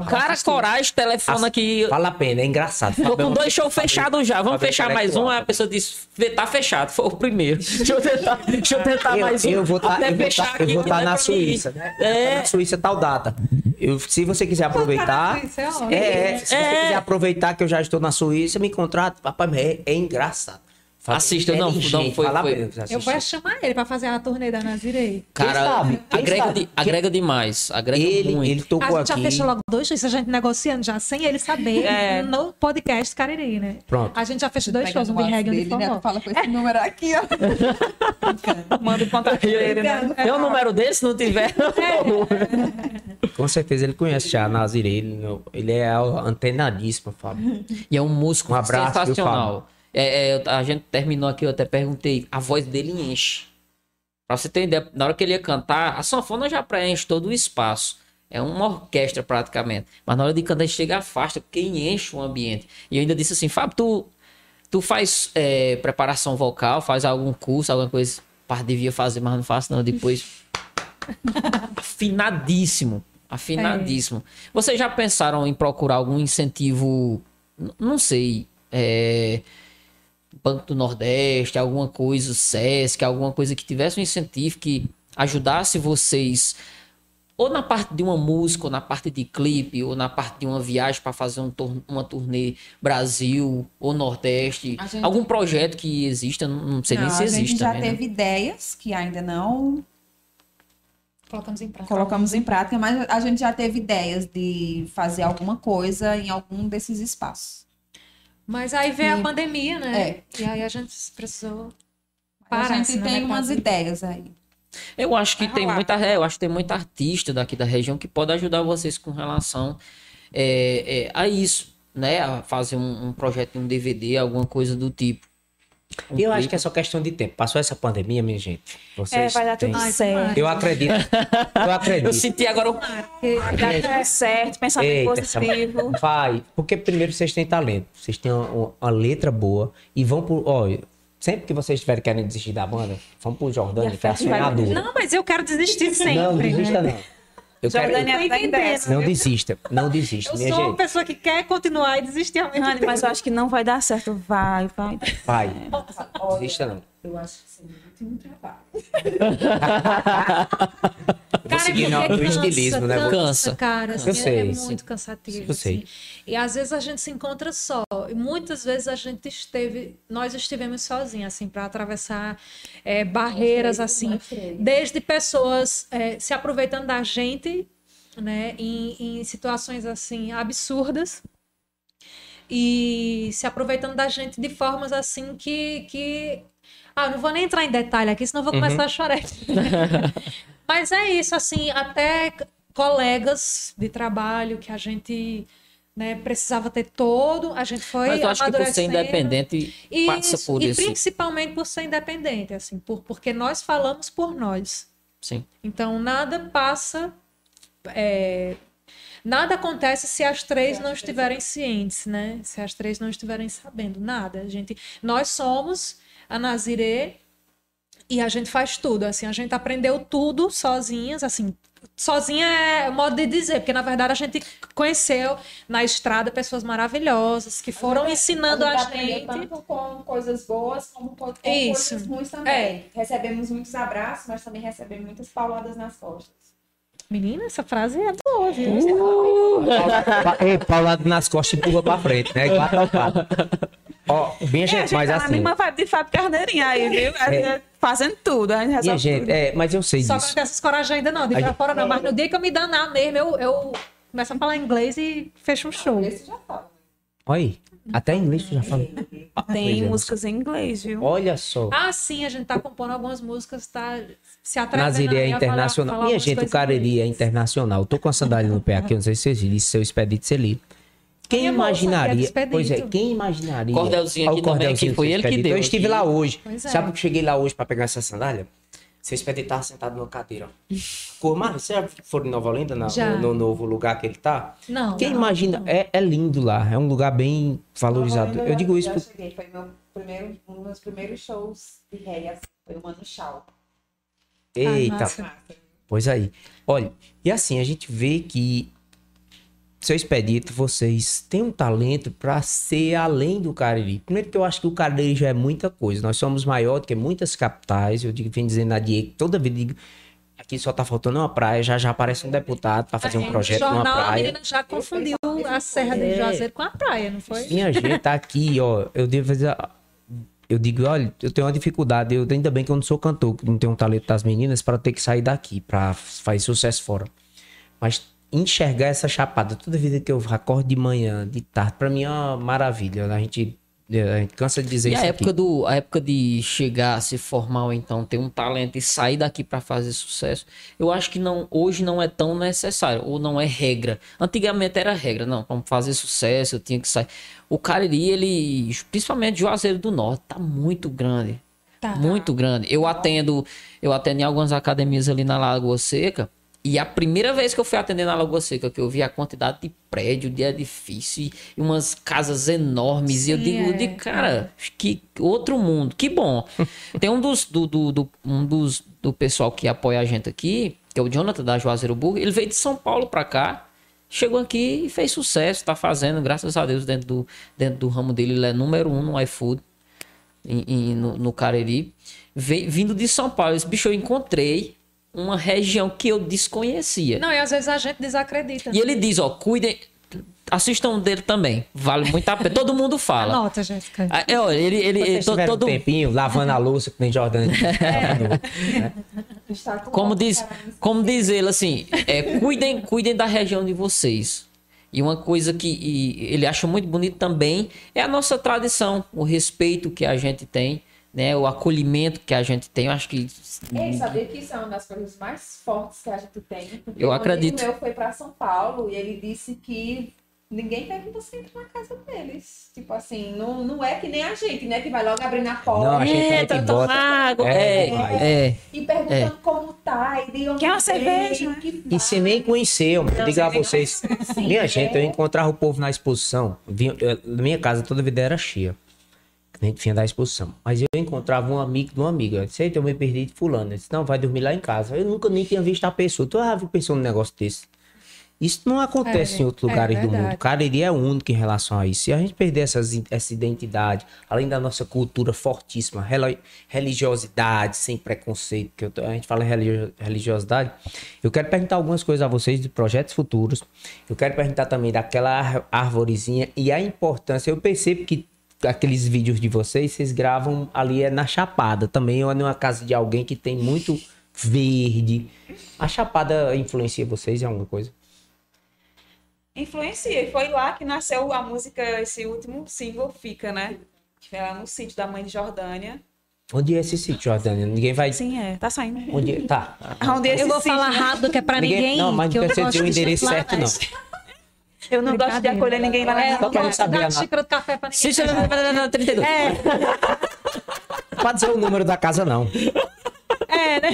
Cara, coragem, telefona aqui. Vale a pena, é engraçado. Tô é com dois shows fechados já. Vamos é fechar mais um. a pessoa disse: "Vê, tá fechado. Foi o primeiro. Deixa eu tentar, deixa eu tentar Eu, mais um. eu vou estar até eu vou fechar tá, tá é na. Suíça, né? Eu vou tá É. na Suíça tal data. Eu, se você quiser aproveitar. Suíça é ótimo. É, se você É. quiser aproveitar que eu já estou na Suíça, me contrata. Papai, é, é engraçado. Assista, não, não, foi- a foi. Eu vou chamar ele pra fazer a turnê da Nazirei. Cara, sabe? Quem agrega, sabe? de- agrega demais. Agrega Ele, muito. ele A tocou gente já aqui. fechou logo dois shows, a gente negociando já, sem ele saber, É. no podcast Cariri, né? Pronto. A gente já fechou dois shows, um de o reggae e um de né? Fala com esse número aqui, ó. Manda o contato dele, né? Tem um número desse? Se não tiver. Com certeza ele conhece já a Nazirei. Ele, é antenadíssimo, Fábio. E é um músico Um abraço, viu, sensacional. É, é, a gente terminou aqui, eu até perguntei. A voz dele enche. Pra você ter ideia, na hora que ele ia cantar, a sanfona já preenche todo o espaço. É uma orquestra praticamente. Mas na hora de cantar, ele chega afasta, porque enche o ambiente. E eu ainda disse assim, Fábio, tu, tu faz é, preparação vocal, faz algum curso, alguma coisa. Pá, devia fazer, mas não faço não. Depois. Afinadíssimo. Afinadíssimo. Vocês já pensaram em procurar algum incentivo? Não sei. É, Banco do Nordeste, alguma coisa, SESC, alguma coisa que tivesse um incentivo que ajudasse vocês, ou na parte de uma música, ou na parte de clipe, ou na parte de uma viagem para fazer um tor- uma turnê Brasil ou Nordeste. A gente- Algum projeto que exista, não não sei nem Não, se a existe gente já também. né? teve ideias que ainda não Colocamos em prática. colocamos em prática, mas a gente já teve ideias de fazer alguma coisa em algum desses espaços. Mas aí veio a E- pandemia, né? É. E aí a gente precisou a parar. gente senão tem umas ideias aí. Eu acho que Vai tem rolar. muita, eu acho que tem muita artista daqui da região que pode ajudar vocês com relação é, é, a isso, né? A fazer um, um projeto, um DVD, alguma coisa do tipo. Um eu acho clipe. que é só questão de tempo. Passou essa pandemia, minha gente. Vocês É, vai dar têm- tudo certo. Eu acredito. Eu acredito. Eu senti agora um... Vai dar tudo certo, pensamento Eita, essa- positivo. Vai. Porque primeiro vocês têm talento. Vocês têm uma, uma letra boa. E vão por. Olha, sempre que vocês estiverem querendo desistir da banda, vão pro Jordânia, que é a sonhadora. Não, mas eu quero desistir sempre. Não, desista não. Eu quero. Jordânia Tô tá décimo. Não desista. Não desista, Eu minha sou uma gente. pessoa que quer continuar e desistir ao mesmo tempo. mas eu acho que não vai dar certo. Vai, vai. Vai. Desista não. Eu acho que sim, muito trabalho. Eu vou seguir é porque no estilismo, né? Cansa. cara. assim, Eu sei. É muito cansativo. Eu sei. assim. E às vezes a gente se encontra só. E muitas vezes a gente esteve, nós estivemos sozinhos, assim, para atravessar é, barreiras, assim, desde pessoas é, se aproveitando da gente, né, em, em situações assim absurdas. E se aproveitando da gente de formas assim que. que... Ah, não vou nem entrar em detalhe aqui, senão vou começar a chorar. Mas é isso, assim, até colegas de trabalho que a gente né, precisava ter todo, a gente foi Mas eu acho que por ser independente, passa Isso, por e isso. principalmente por ser independente, assim, por, porque nós falamos por nós. Sim. Então nada passa, é, nada acontece se as três não estiverem cientes, né? Se as três não estiverem sabendo nada. A gente, nós somos a Nazirê e a gente faz tudo. Assim, a gente aprendeu tudo sozinhas, assim. Sozinha é modo de dizer, porque na verdade a gente conheceu na estrada pessoas maravilhosas que foram ensinando a aprendeu gente. tanto com coisas boas como com, com Isso. coisas ruins também. Recebemos muitos abraços, mas também recebemos muitas pauladas nas costas. Menina, essa frase é boa, viu? Pa- Ei, paulado nas costas e empurra pra frente, né? Igual. Ó, minha É, a gente, gente mas tá na assim. mesma vibe de Fábio Carneirinha aí, viu? A gente Fazendo tudo, a gente resolve gente, tudo. é, mas eu sei Só que eu disso. não tenho coragem ainda não, de ir pra gente- fora não. Mas no dia que eu me danar mesmo, eu, eu começo a falar inglês e fecho um show. Esse já fala. Olha aí, até em inglês tu já fala. Ah, Tem pois é. músicas em inglês, viu? Olha só. Ah, sim, a gente tá compondo algumas músicas, tá se atrevendo Naziré é aí a falar- internacional. falar Minha gente, o Cariri é internacional. Tô com a sandália no pé aqui, eu não sei se vocês viram, seu expedito Celi. Quem é imaginaria? Pois é, quem imaginaria? Cordelzinho aqui o também, cordelzinho que foi ele que deu Eu estive lá hoje. Pois é. Sabe que eu cheguei lá hoje pra pegar essa sandália? Seu expedito tava sentado numa cadeira. ó. Cor, mano, você já foram em Nova Olinda, na- no, no novo lugar que ele tá? Não. Quem não, imagina? não. É, é lindo lá. É um lugar bem valorizado. Eu Olinda, digo isso por... cheguei, foi meu primeiro, um dos meus primeiros shows de assim, foi o Mano Chau. Eita, massa. Pois aí. Olha, e assim, a gente vê que seu expedito, vocês têm um talento para ser além do Cariri. Primeiro que eu acho que o Cariri já é muita coisa. Nós somos maior do que muitas capitais. Eu digo, venho dizendo na Diego, toda vez digo, aqui só tá faltando uma praia, já já aparece um deputado para fazer um No projeto numa jornal, a praia. menina já confundiu a Serra de É. Juazeiro com a praia, não foi? Minha gente tá aqui, ó. Eu devo fazer. Eu digo, olha, eu tenho uma dificuldade. Eu, ainda bem que eu não sou cantor, que não tenho um talento das meninas para ter que sair daqui, para fazer sucesso fora. Mas enxergar essa chapada toda vida que eu acordo de manhã, de tarde, para mim é uma maravilha. A gente, a gente cansa de dizer E isso a aqui. época, do, a época de chegar, se formar ou então ter um talento e sair daqui para fazer sucesso, eu acho que não hoje não é tão necessário, ou não é regra. Antigamente era regra, não, para fazer sucesso eu tinha que sair. O Cariri, ele, principalmente Juazeiro do Norte, tá muito grande. Tá. Muito grande. Eu atendo, eu atendo em algumas academias ali na Lagoa Seca. E a primeira vez que eu fui atender na Lagoa Seca, que eu vi a quantidade de prédio, de edifício e umas casas enormes. e eu Sim, digo, é, de cara, que outro mundo, que bom. Tem um dos do, do, do- um dos do pessoal que apoia a gente aqui, que é o Jonathan da Juazeiro Burger, ele veio de São Paulo pra cá. Chegou aqui e fez sucesso, tá fazendo, graças a Deus, dentro do, dentro do ramo dele, ele é número um no iFood em- em- no, no Cariri, vindo de São Paulo. Esse bicho eu encontrei uma região que eu desconhecia. Não, e às vezes a gente desacredita. E ele diz, ó, cuidem, assistam dele também. Vale muito a pena. Todo mundo fala. Anota, Jéssica. Ah, é, ó, ele, ele, ele Vocês to- tiveram todo, um tempinho lavando a louça que nem. Está com como diz, como diz ele assim, é, cuidem, cuidem da região de vocês. E uma coisa que ele acha muito bonito também é a nossa tradição, o respeito que a gente tem, né, o acolhimento que a gente tem. Eu acho que Ei, sabia que isso é uma das coisas mais fortes que a gente tem? Eu um acredito. amigo meu foi para São Paulo e ele disse que ninguém pergunta se entra na casa deles. Tipo assim, não, não é que nem a gente, né? Que vai logo abrindo a porta Não, a gente é, tá bota. água. É, É, é. e perguntando como tá e de onde Quer uma cerveja, o que E se nem conheceu, mano, diga a vocês. Sim, Minha é. gente, eu encontrava o povo na exposição. Vinha, eu- na minha casa toda vida era cheia. A gente vinha da exposição. Mas eu encontrava um amigo de um amigo. Eu disse, "Eita, eu me perdi de fulano. Ele disse, não, vai dormir lá em casa. Eu nunca nem tinha visto a pessoa. Tu ah, pensou num negócio desse. Isso não acontece É, em outros é lugares do mundo. Cariri é único em relação a isso. Se a gente perder essas, essa identidade, além da nossa cultura fortíssima, religiosidade, sem preconceito, que eu a gente fala religio- religiosidade, eu quero perguntar algumas coisas a vocês de projetos futuros. Eu quero perguntar também daquela arvorezinha e a importância. Eu percebo que aqueles vídeos de vocês, vocês gravam ali é na Chapada também, ou é numa casa de alguém que tem muito verde. A Chapada influencia vocês em alguma coisa? Influencia. E foi lá que nasceu a música, esse último single Fica, né? Que foi lá no sítio da mãe de Jordânia. Onde é esse sítio, Jordânia? Ninguém vai. Sim, é. Tá saindo. Onde é? Tá. Onde é Eu vou esse falar sítio? rápido que é pra Ninguém- ninguém. não, mas que não precisa dizer o endereço lá, certo, mas- Eu não gosto de acolher ninguém lá É, na Só pra não saber de dar a nota. xícara de café pra ninguém. Não, não, 32. É, Não pode dizer o número da casa, não. é, né?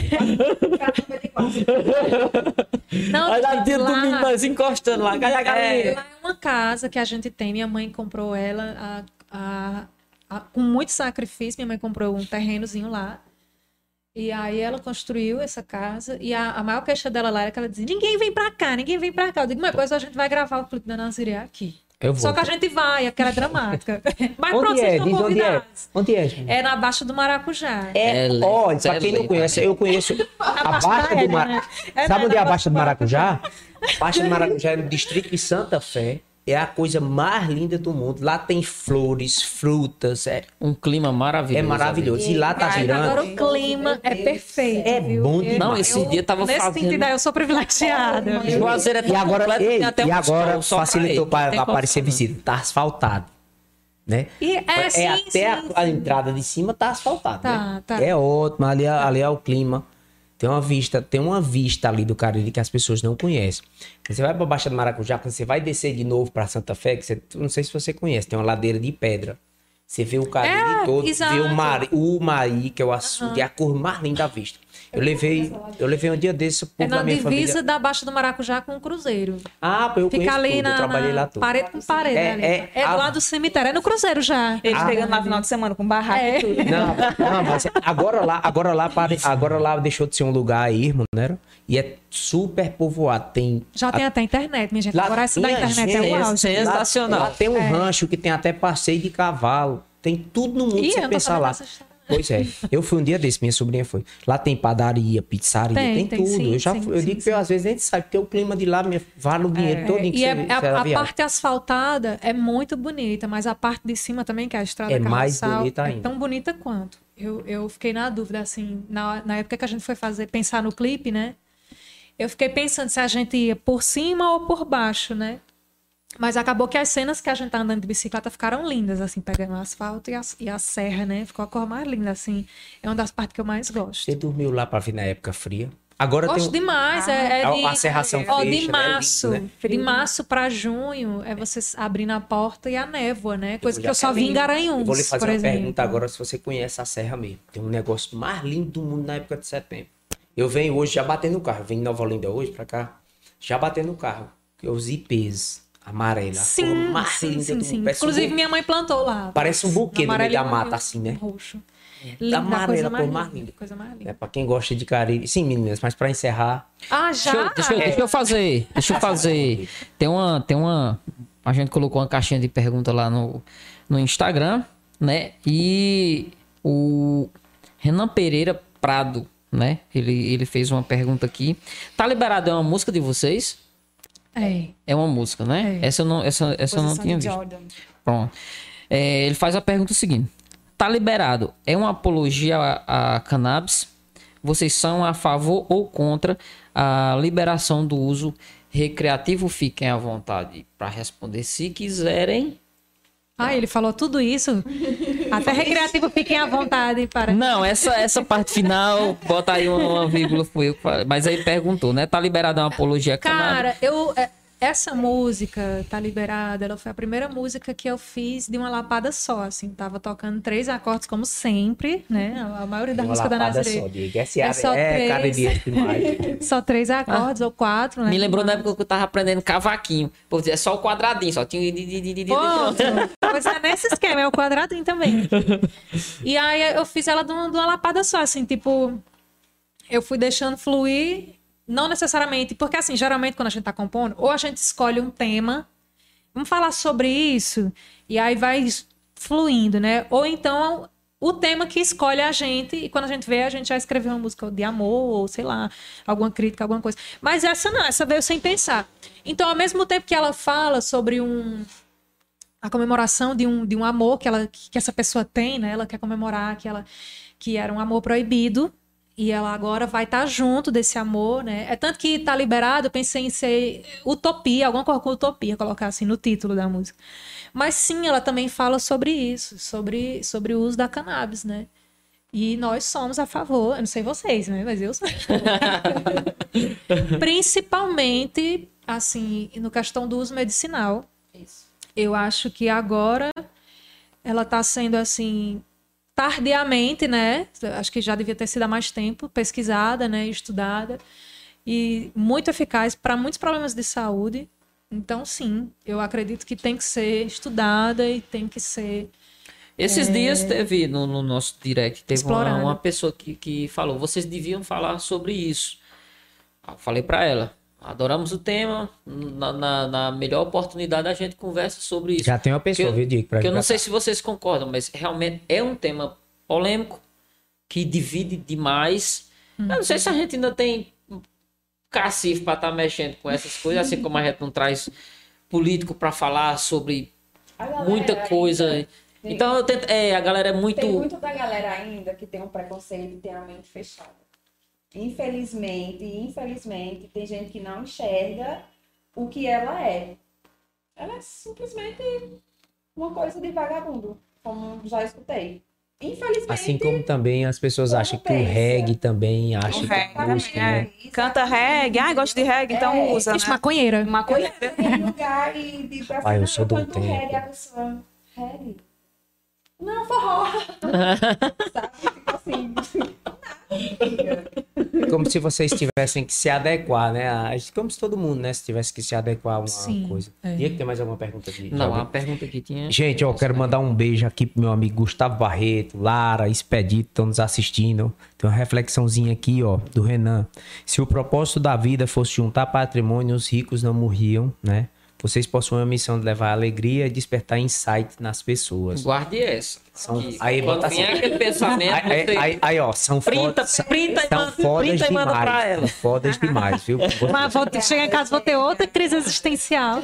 Não, Olha lá, lá- dia domingo nós encostando lá. Cadê a galinha? Lá é uma casa que a gente tem. Minha mãe comprou ela a- a- a- com muito sacrifício. Minha mãe comprou um terrenozinho lá. E aí ela construiu essa casa. E a, a maior queixa dela lá era que ela dizia: ninguém vem pra cá, ninguém vem pra cá. Eu digo, mas depois a gente vai gravar o clipe da Naziré aqui. Eu vou. Só que a gente vai, é porque ela é dramática. Mas pronto, Onde vocês é? estão Diz onde é. convidados. Onde é, gente? É na Baixa do Maracujá. É, Ela- olha, pra quem não conhece, eu conheço a Baixa do Maracujá. É Sabe na- onde é a Baixa do Maracujá? Baixa do Maracujá é no distrito de Santa Fé. É a coisa mais linda do mundo. Lá tem flores, frutas, é, Um clima maravilhoso. é maravilhoso. E lá tá Agora virando. o clima é perfeito. É viu? bom Eu- Não, esse eu- dia tava Nesse fazendo- sentido aí, eu sou privilegiada. Juazeiro é E agora, ei, até e agora facilitou para aparecer visita. Tá asfaltado. Né? E é, sim, até sim, a, a sim. entrada de cima tá asfaltado. Tá, né? tá. É ótimo, ali, é- ali é o clima. Tem uma vista, tem uma vista ali do Cariri que as pessoas não conhecem. Você vai pra Baixa do Maracujá, quando você vai descer de novo pra Santa Fé, que você, não sei se você conhece, tem uma ladeira de pedra. Você vê o Cariri É, todo, exato. vê o Mari, o Mari, que é o açude, é a cor mais linda da vista. Eu levei, eu levei um dia desse pro É na minha divisa família. da Baixa do Maracujá com o Cruzeiro. Ah, eu Fica ali tudo, na, eu trabalhei na lá tudo. parede com parede. É, ali. é, É, do a- lado do cemitério. É no Cruzeiro já. Eles Ah, chegando lá final de semana com barraca É. e tudo. Não, não, mas agora lá, agora lá, pare- agora lá deixou de ser um lugar irmão, né? E é super povoado. Tem Já tem até internet, minha gente. Lá Agora essa da internet é esse- auge. esse- lá, Sensacional. lá tem um rancho que tem até passeio de cavalo. Tem tudo no mundo Ih, que você pensar lá. Pois é. Eu fui um dia desse, minha sobrinha foi. Lá tem padaria, pizzaria, tem, Tem, tem, tudo. sim, eu já sim, fui- eu sim, digo que eu, às vezes nem sabe, porque o clima de lá me vale o dinheiro todo que E é- você a, a parte asfaltada é muito bonita, mas a parte de cima também, que é a estrada É mais bonita é ainda. tão bonita quanto. Eu, eu fiquei na dúvida, assim, na, na época que a gente foi fazer, pensar no clipe, né? Eu fiquei pensando se a gente ia por cima ou por baixo, né? Mas acabou que as cenas que a gente tá andando de bicicleta ficaram lindas, assim, pegando o asfalto e a, e a serra, né? Ficou a cor mais linda, assim. É uma das partes que eu mais gosto. Você dormiu lá pra vir na época fria? Agora Gosto tem demais. é, é A- de, a serração ó, fecha, de né? março. Lindo, né? De março pra junho é você abrindo a porta e a névoa, né? Coisa que já eu só vi em. Garanhuns, Eu vou lhe fazer uma exemplo. pergunta agora se você conhece a serra mesmo. Tem um negócio mais lindo do mundo na época de setembro. Eu venho hoje já batendo no carro. Eu venho em Nova Olinda hoje pra cá. Já batendo no carro. Que é os IPs amarelos. A Sim, mais sim, linda sim, sim. um Inclusive, bu- minha mãe plantou lá. Parece um buquê no meio amarelo da um- mata, assim, né? Roxo. Da Linda, amarela, coisa cor mais mais linda. Coisa mais linda. É pra quem gosta de Cariri. Sim, meninas, mas pra encerrar. Ah, Deixa, eu- já? deixa eu- deixa eu fazer. Deixa eu fazer. Tem uma. Tem uma. A gente colocou uma caixinha de pergunta lá no, no Instagram, né? E o Renan Pereira Prado, né? Ele, ele fez uma pergunta aqui. Tá liberado? É uma música de vocês? É. É uma música, né? É. Essa eu não, essa, essa eu não tinha visto. Jordan. Pronto. É, ele faz a pergunta seguinte: Tá liberado? É uma apologia a, a cannabis? Vocês são a favor ou contra a liberação do uso recreativo? Fiquem à vontade para responder se quiserem. Ah, ele falou tudo isso? Até recreativo, fiquem à vontade para... Não, essa, essa parte final, bota aí uma, uma vírgula, foi eu que falei. Mas aí ele perguntou, né? Tá liberado uma apologia? Cara, eu... é, Essa música, Tá Liberada, ela foi a primeira música que eu fiz de uma lapada só, assim. Tava tocando três acordes, como sempre, né? A maioria da Uma música da lapada Nazaré. só, Diego. Essa É só é, três. Cariri demais. Só três acordes ou quatro, né? Me lembrou na época que eu tava aprendendo cavaquinho. Pô, é só o quadradinho, só tinha. Ponto. Pois é nesse esquema, é o quadradinho também. E aí eu fiz ela de uma, de uma lapada só, assim, tipo, eu fui deixando fluir, não necessariamente, porque assim, geralmente quando a gente tá compondo, ou a gente escolhe um tema, vamos falar sobre isso, e aí vai fluindo, né? Ou então o tema que escolhe a gente, e quando a gente vê, a gente já escreveu uma música de amor, ou sei lá, alguma crítica, alguma coisa. Mas essa não, essa veio sem pensar. Então, ao mesmo tempo que ela fala sobre um, a comemoração de um, de um amor que, ela, que essa pessoa tem, né? Ela quer comemorar que, ela, que era um amor proibido e ela agora vai estar junto desse amor, né? É tanto que tá liberado, eu pensei em ser utopia, alguma coisa com utopia, colocar assim no título da música. Mas sim, ela também fala sobre isso, sobre, sobre o uso da cannabis, né? E nós somos a favor, eu não sei vocês, né? Mas eu sou. Principalmente, assim, no questão do uso medicinal. Isso. Eu acho que agora ela está sendo assim tardiamente, né? Acho que já devia ter sido há mais tempo pesquisada, né? Estudada e muito eficaz para muitos problemas de saúde. Então, sim, eu acredito que tem que ser estudada e tem que ser Esses dias teve no, no nosso direct, teve uma, uma pessoa que, que falou, vocês deviam falar sobre isso. Eu falei pra ela, adoramos o tema, na, na, na melhor oportunidade a gente conversa sobre isso. Já tem uma pessoa, Que viu, Diego? pra Porque eu não sei se vocês concordam, mas realmente é um tema polêmico que divide demais. Eu não sei se a gente ainda tem cacife para estar mexendo com essas coisas, assim como a gente não traz político para falar sobre galera muita ainda coisa. Então eu tento, é, a galera é muito Tem muito da galera ainda que tem um preconceito e tem a mente fechada. Infelizmente, infelizmente, tem gente que não enxerga o que ela é. Ela é simplesmente uma coisa de vagabundo, como já escutei. Infelizmente, Assim como também as pessoas acham que o pensa. reggae também acha O que reggae, é música, né? Canta reggae, ai, gosto de reggae, então É, usa, Ixi, né? maconheira. Maconha. tem lugar e de pra Ah, eu "Não, sou do tempo." reggae, a pessoa, reggae? Não, forró. Sabe? Tipo assim. Como se vocês tivessem que se adequar, né? A- Como se todo mundo, né? Se tivesse que se adequar a uma Sim, coisa. é. Diego, tem mais alguma pergunta de Não, a pergunta que tinha. Gente, ó, quero mandar um beijo aqui pro meu amigo Gustavo Barreto, Lara, Expedito, estão nos assistindo. Tem uma reflexãozinha aqui, ó, do Renan. Se o propósito da vida fosse juntar patrimônio, os ricos não morriam, né? Vocês possuem a missão de levar alegria e despertar insight nas pessoas. Guarde essa. São- Que aí, bota assim. aquele pensamento, Aí, aí, aí, aí, ó, são printa, fodas, são, printa, são manda, fodas printa e manda pra demais. ela. São fodas demais, viu? Mas vou ter- chegar em casa vou ter outra crise existencial.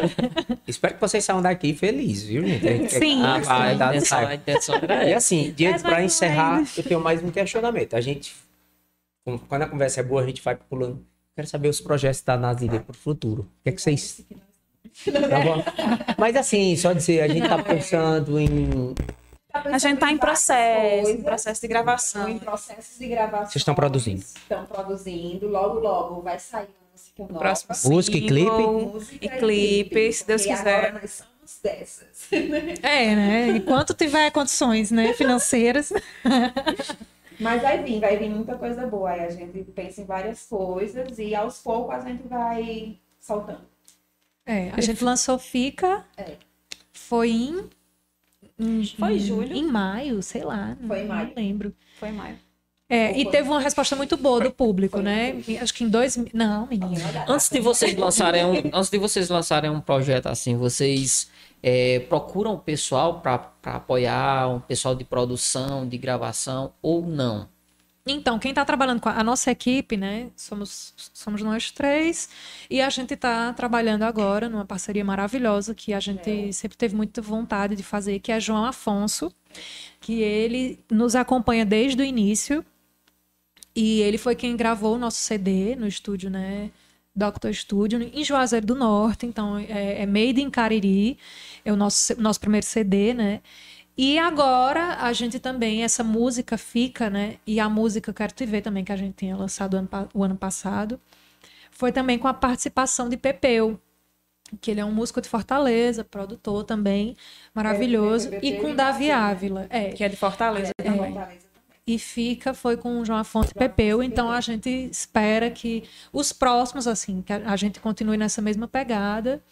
Espero que vocês saiam daqui felizes, viu, gente? Sim. Ah, vai, a, dá intenção, certo. a intenção era E assim, Mas pra encerrar, eu tenho mais um questionamento. A gente, quando a conversa é boa, a gente vai pulando. Quero saber os projetos da Nazirê pro futuro. O que é que vocês. Tá bom? Mas assim, só dizer, a gente tá pensando em. A gente tá em processo, em processo de gravação. Em processos de gravação. Vocês estão produzindo? Estão produzindo. Logo, logo vai sair música nova. Próximo Música e clipe? E clipe, se Deus quiser. Agora nós somos dessas. É, né? Enquanto tiver condições, né, financeiras. Mas vai vir, vai vir muita coisa boa. Aí a gente pensa em várias coisas e aos poucos a gente vai soltando. É, a gente lançou Fica. É. Foi em. em- Foi em em- julho? Em maio, sei lá. Foi em maio. Não lembro. Foi maio. É, e foi? teve uma resposta muito boa do público, Foi. né? E Acho que em dois. Não, menina. Antes de vocês lançarem um, antes de vocês lançarem um projeto assim, vocês é, procuram o pessoal para apoiar, um pessoal de produção, de gravação ou não? Então, quem está trabalhando com a, a nossa equipe, né? Somos, somos nós três. E a gente está trabalhando agora numa parceria maravilhosa que a gente sempre teve muita vontade de fazer, que é João Afonso, que ele nos acompanha desde o início. E ele foi quem gravou o nosso CD no estúdio, né? Doctor Studio, em Juazeiro do Norte. Então, é, é Made in Cariri. É o nosso, nosso primeiro CD, né? E agora a gente também, essa música fica, né? E a música Quero Te Ver também, que a gente tinha lançado o ano, o ano passado, foi também com a participação de Pepeu, que ele é um músico de Fortaleza, produtor também, maravilhoso, Pepeu e teve com Davi. Ávila. É, Que é de Fortaleza também. Fortaleza. e fica foi com o João Afonso e Pepeu, então a gente espera que os próximos, assim, que a gente continue nessa mesma pegada.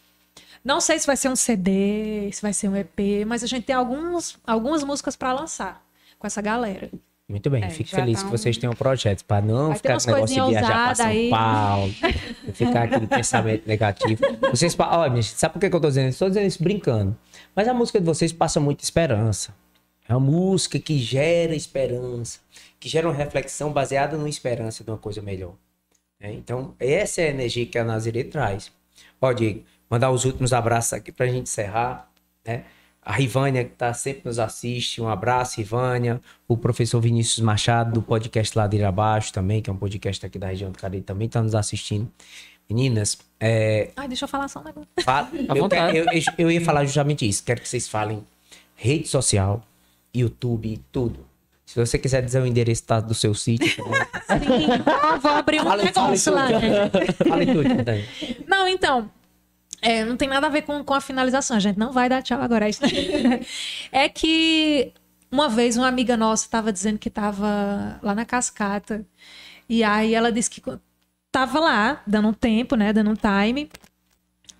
Não sei se vai ser um CD, se vai ser um EP, mas a gente tem alguns, algumas músicas para lançar com essa galera. Muito bem, É, fico feliz tá que um- vocês tenham projetos, para não Vai ficar com o negócio de viajar para São aí. Paulo, ficar aquele pensamento negativo. Vocês, olha, gente, sabe por que eu tô dizendo isso? Estou dizendo isso brincando. Mas a música de vocês passa muita esperança. É uma música que gera esperança, que gera uma reflexão baseada numa esperança de uma coisa melhor. né? Então, essa é a energia que a Nazirê traz. Ó, Diego, mandar os últimos abraços aqui pra gente encerrar, né? A Rivânia, que tá sempre nos assiste, um abraço, Rivânia. O professor Vinícius Machado, do podcast Ladeira Abaixo também, que é um podcast aqui da região do Cariri, também tá nos assistindo. Meninas, é, Ai, deixa eu falar só um negócio. Fala- eu, eu- eu- eu ia falar justamente isso. Quero que vocês falem rede social, YouTube, tudo. Se você quiser dizer o endereço tá, do seu sítio, também. Sim, vou abrir um fale, fale negócio lá, tudo. né? Fale tudo. Não, então. É, não tem nada a ver com, com a finalização. A gente não vai dar tchau agora. é que uma vez uma amiga nossa estava dizendo que estava lá na cascata. E aí ela disse que estava lá, dando um tempo, né? Dando um time.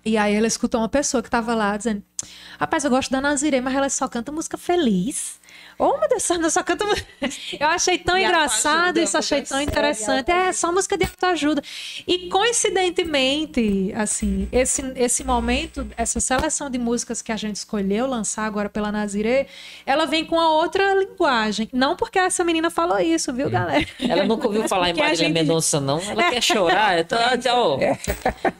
E aí ela escutou uma pessoa que estava lá dizendo: Rapaz, eu gosto da Nazirê, mas ela só canta música feliz. Oh, meu Deus, ela só canta. Eu achei tão E engraçado isso, achei tão séria, interessante. É só música de autoajuda. E coincidentemente, assim, esse, esse momento, essa seleção de músicas que a gente escolheu lançar agora pela Nazirê, ela vem com a outra linguagem. Não porque essa menina falou isso, viu, galera? Ela nunca ouviu falar em Marília gente- Mendonça, não. Ela quer chorar. Então, ó,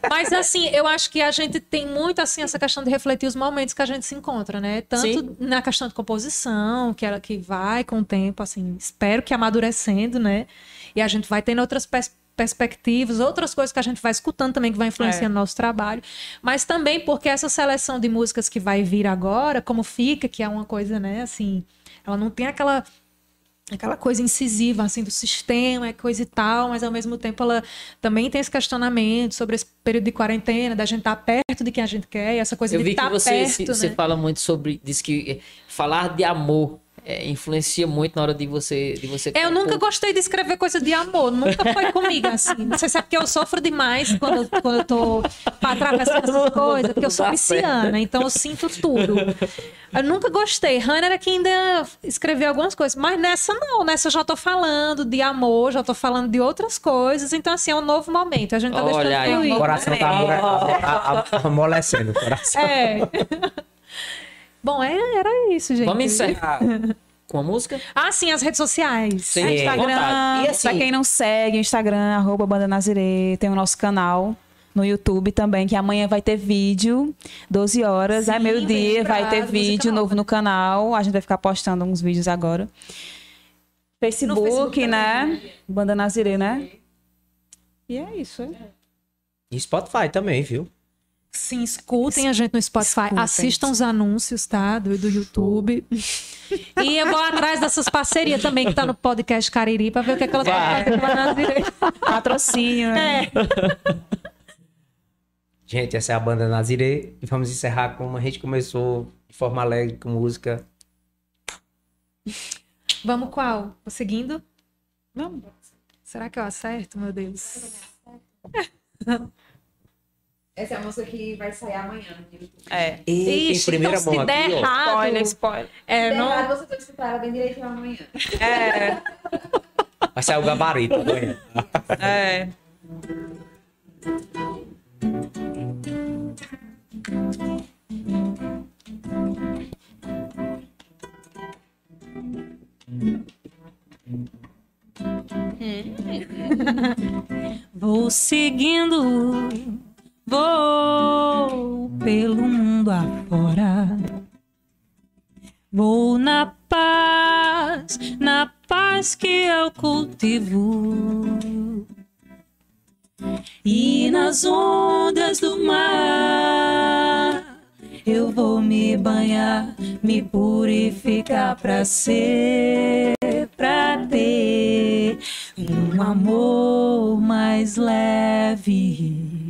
Mas assim, eu acho que a gente tem muito assim essa questão de refletir os momentos que a gente se encontra, né? Tanto Sim. na questão de composição, que ela que vai com o tempo, assim, espero que amadurecendo, né? E a gente vai tendo outras pers- perspectivas, outras coisas que a gente vai escutando também que vai influenciando o nosso trabalho, mas também porque essa seleção de músicas que vai vir agora, como fica, que é uma coisa, né, assim, ela não tem aquela aquela coisa incisiva assim do sistema, é coisa e tal, mas ao mesmo tempo ela também tem esse questionamento sobre esse período de quarentena, da gente estar perto de quem a gente quer, e essa coisa eu de vi que estar você, perto, se- né? você fala muito sobre. Diz que falar de amor eh, influencia muito na hora de você. De você Eu nunca gostei de escrever coisa de amor, nunca foi comigo assim. Não sei se é porque eu sofro demais quando, eu- quando eu tô pra atravessar essas coisas, porque eu sou Dá pisciana, então eu sinto tudo. Eu nunca gostei. Hannah era que ainda escreveu algumas coisas, mas nessa não, nessa eu já tô falando de amor, já tô falando de outras coisas, então assim, é um novo momento. A gente tá Olha deixando aí. O coração tá amolecendo. O coração. É. Bom, é- era isso, gente. Vamos encerrar com a música? Ah, sim, as redes sociais. Sim, É, Instagram. E assim, pra quem não segue, Instagram, arroba Banda Nazirê, tem o nosso canal no YouTube também, que amanhã vai ter vídeo, 12 horas, é Sim, meio-dia, bem vai ter vídeo nova. novo no canal, a gente vai ficar postando uns vídeos agora. Facebook, Facebook né? Banda Nazirê, né? E é isso. é. E Spotify também, viu? Sim, escutem a gente no Spotify, Escutem. assistam os anúncios, tá? Do, do YouTube. e eu vou atrás dessas parcerias também que tá no podcast Cariri pra ver o que, é que ela tá fazendo lá na direita. Patrocínio, né? É. Gente, essa é a banda Nazirê. E vamos encerrar como a gente começou de forma alegre com música. Vamos qual? Vou seguindo? Vamos. Será que eu acerto, meu Deus? Essa é a música que vai sair amanhã. É. E Ixi, em primeira então, mão se der aqui, errado... Spoiler, spoiler. É, Se não... errado, você tem que escutar ela bem direitinho amanhã. É, Vai sair o gabarito amanhã. é. Vou seguindo, vou pelo mundo afora. Vou na paz, na paz que eu cultivo. E nas ondas do mar, eu vou me banhar, me purificar pra ser, pra ter um amor mais leve.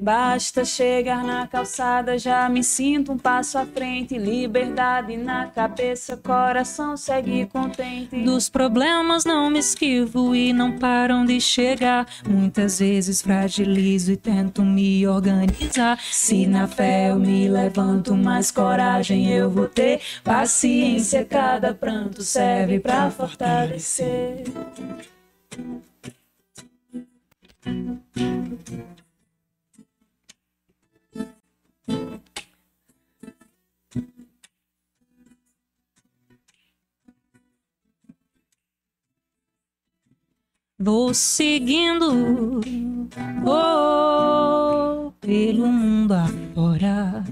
Basta chegar na calçada, já me sinto um passo à frente. Liberdade na cabeça, coração segue contente. Dos problemas não me esquivo e não param de chegar. Muitas vezes fragilizo e tento me organizar. Se na fé eu me levanto, mais coragem eu vou ter. Paciência, cada pranto serve pra fortalecer. Vou seguindo, vou pelo mundo afora.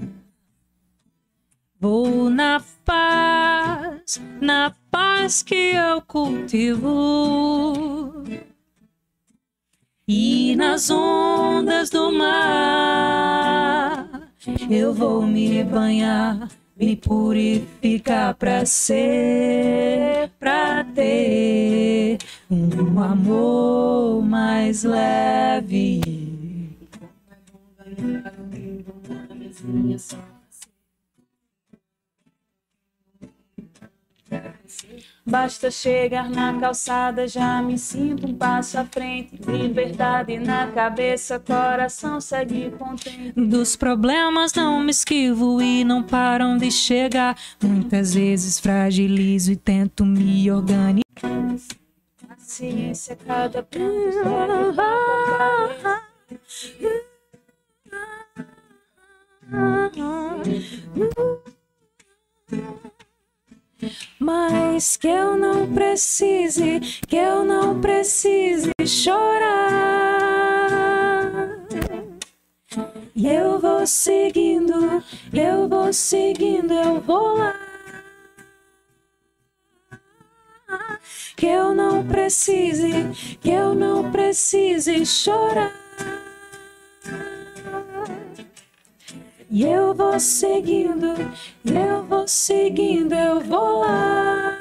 Vou na paz, na paz que eu cultivo. E nas ondas do mar eu vou me banhar, me purificar pra ser, pra ter um amor mais leve. Basta chegar na calçada, já me sinto um passo à frente. Liberdade na cabeça, coração segue contente. Dos problemas não me esquivo e não param de chegar. Muitas vezes fragilizo e tento me organizar. Ciência, cada Mas que eu não precise, que eu não precise chorar. E eu vou seguindo, eu vou seguindo, eu vou lá. Que eu não precise, que eu não precise chorar. E eu vou seguindo, eu vou seguindo, eu vou lá.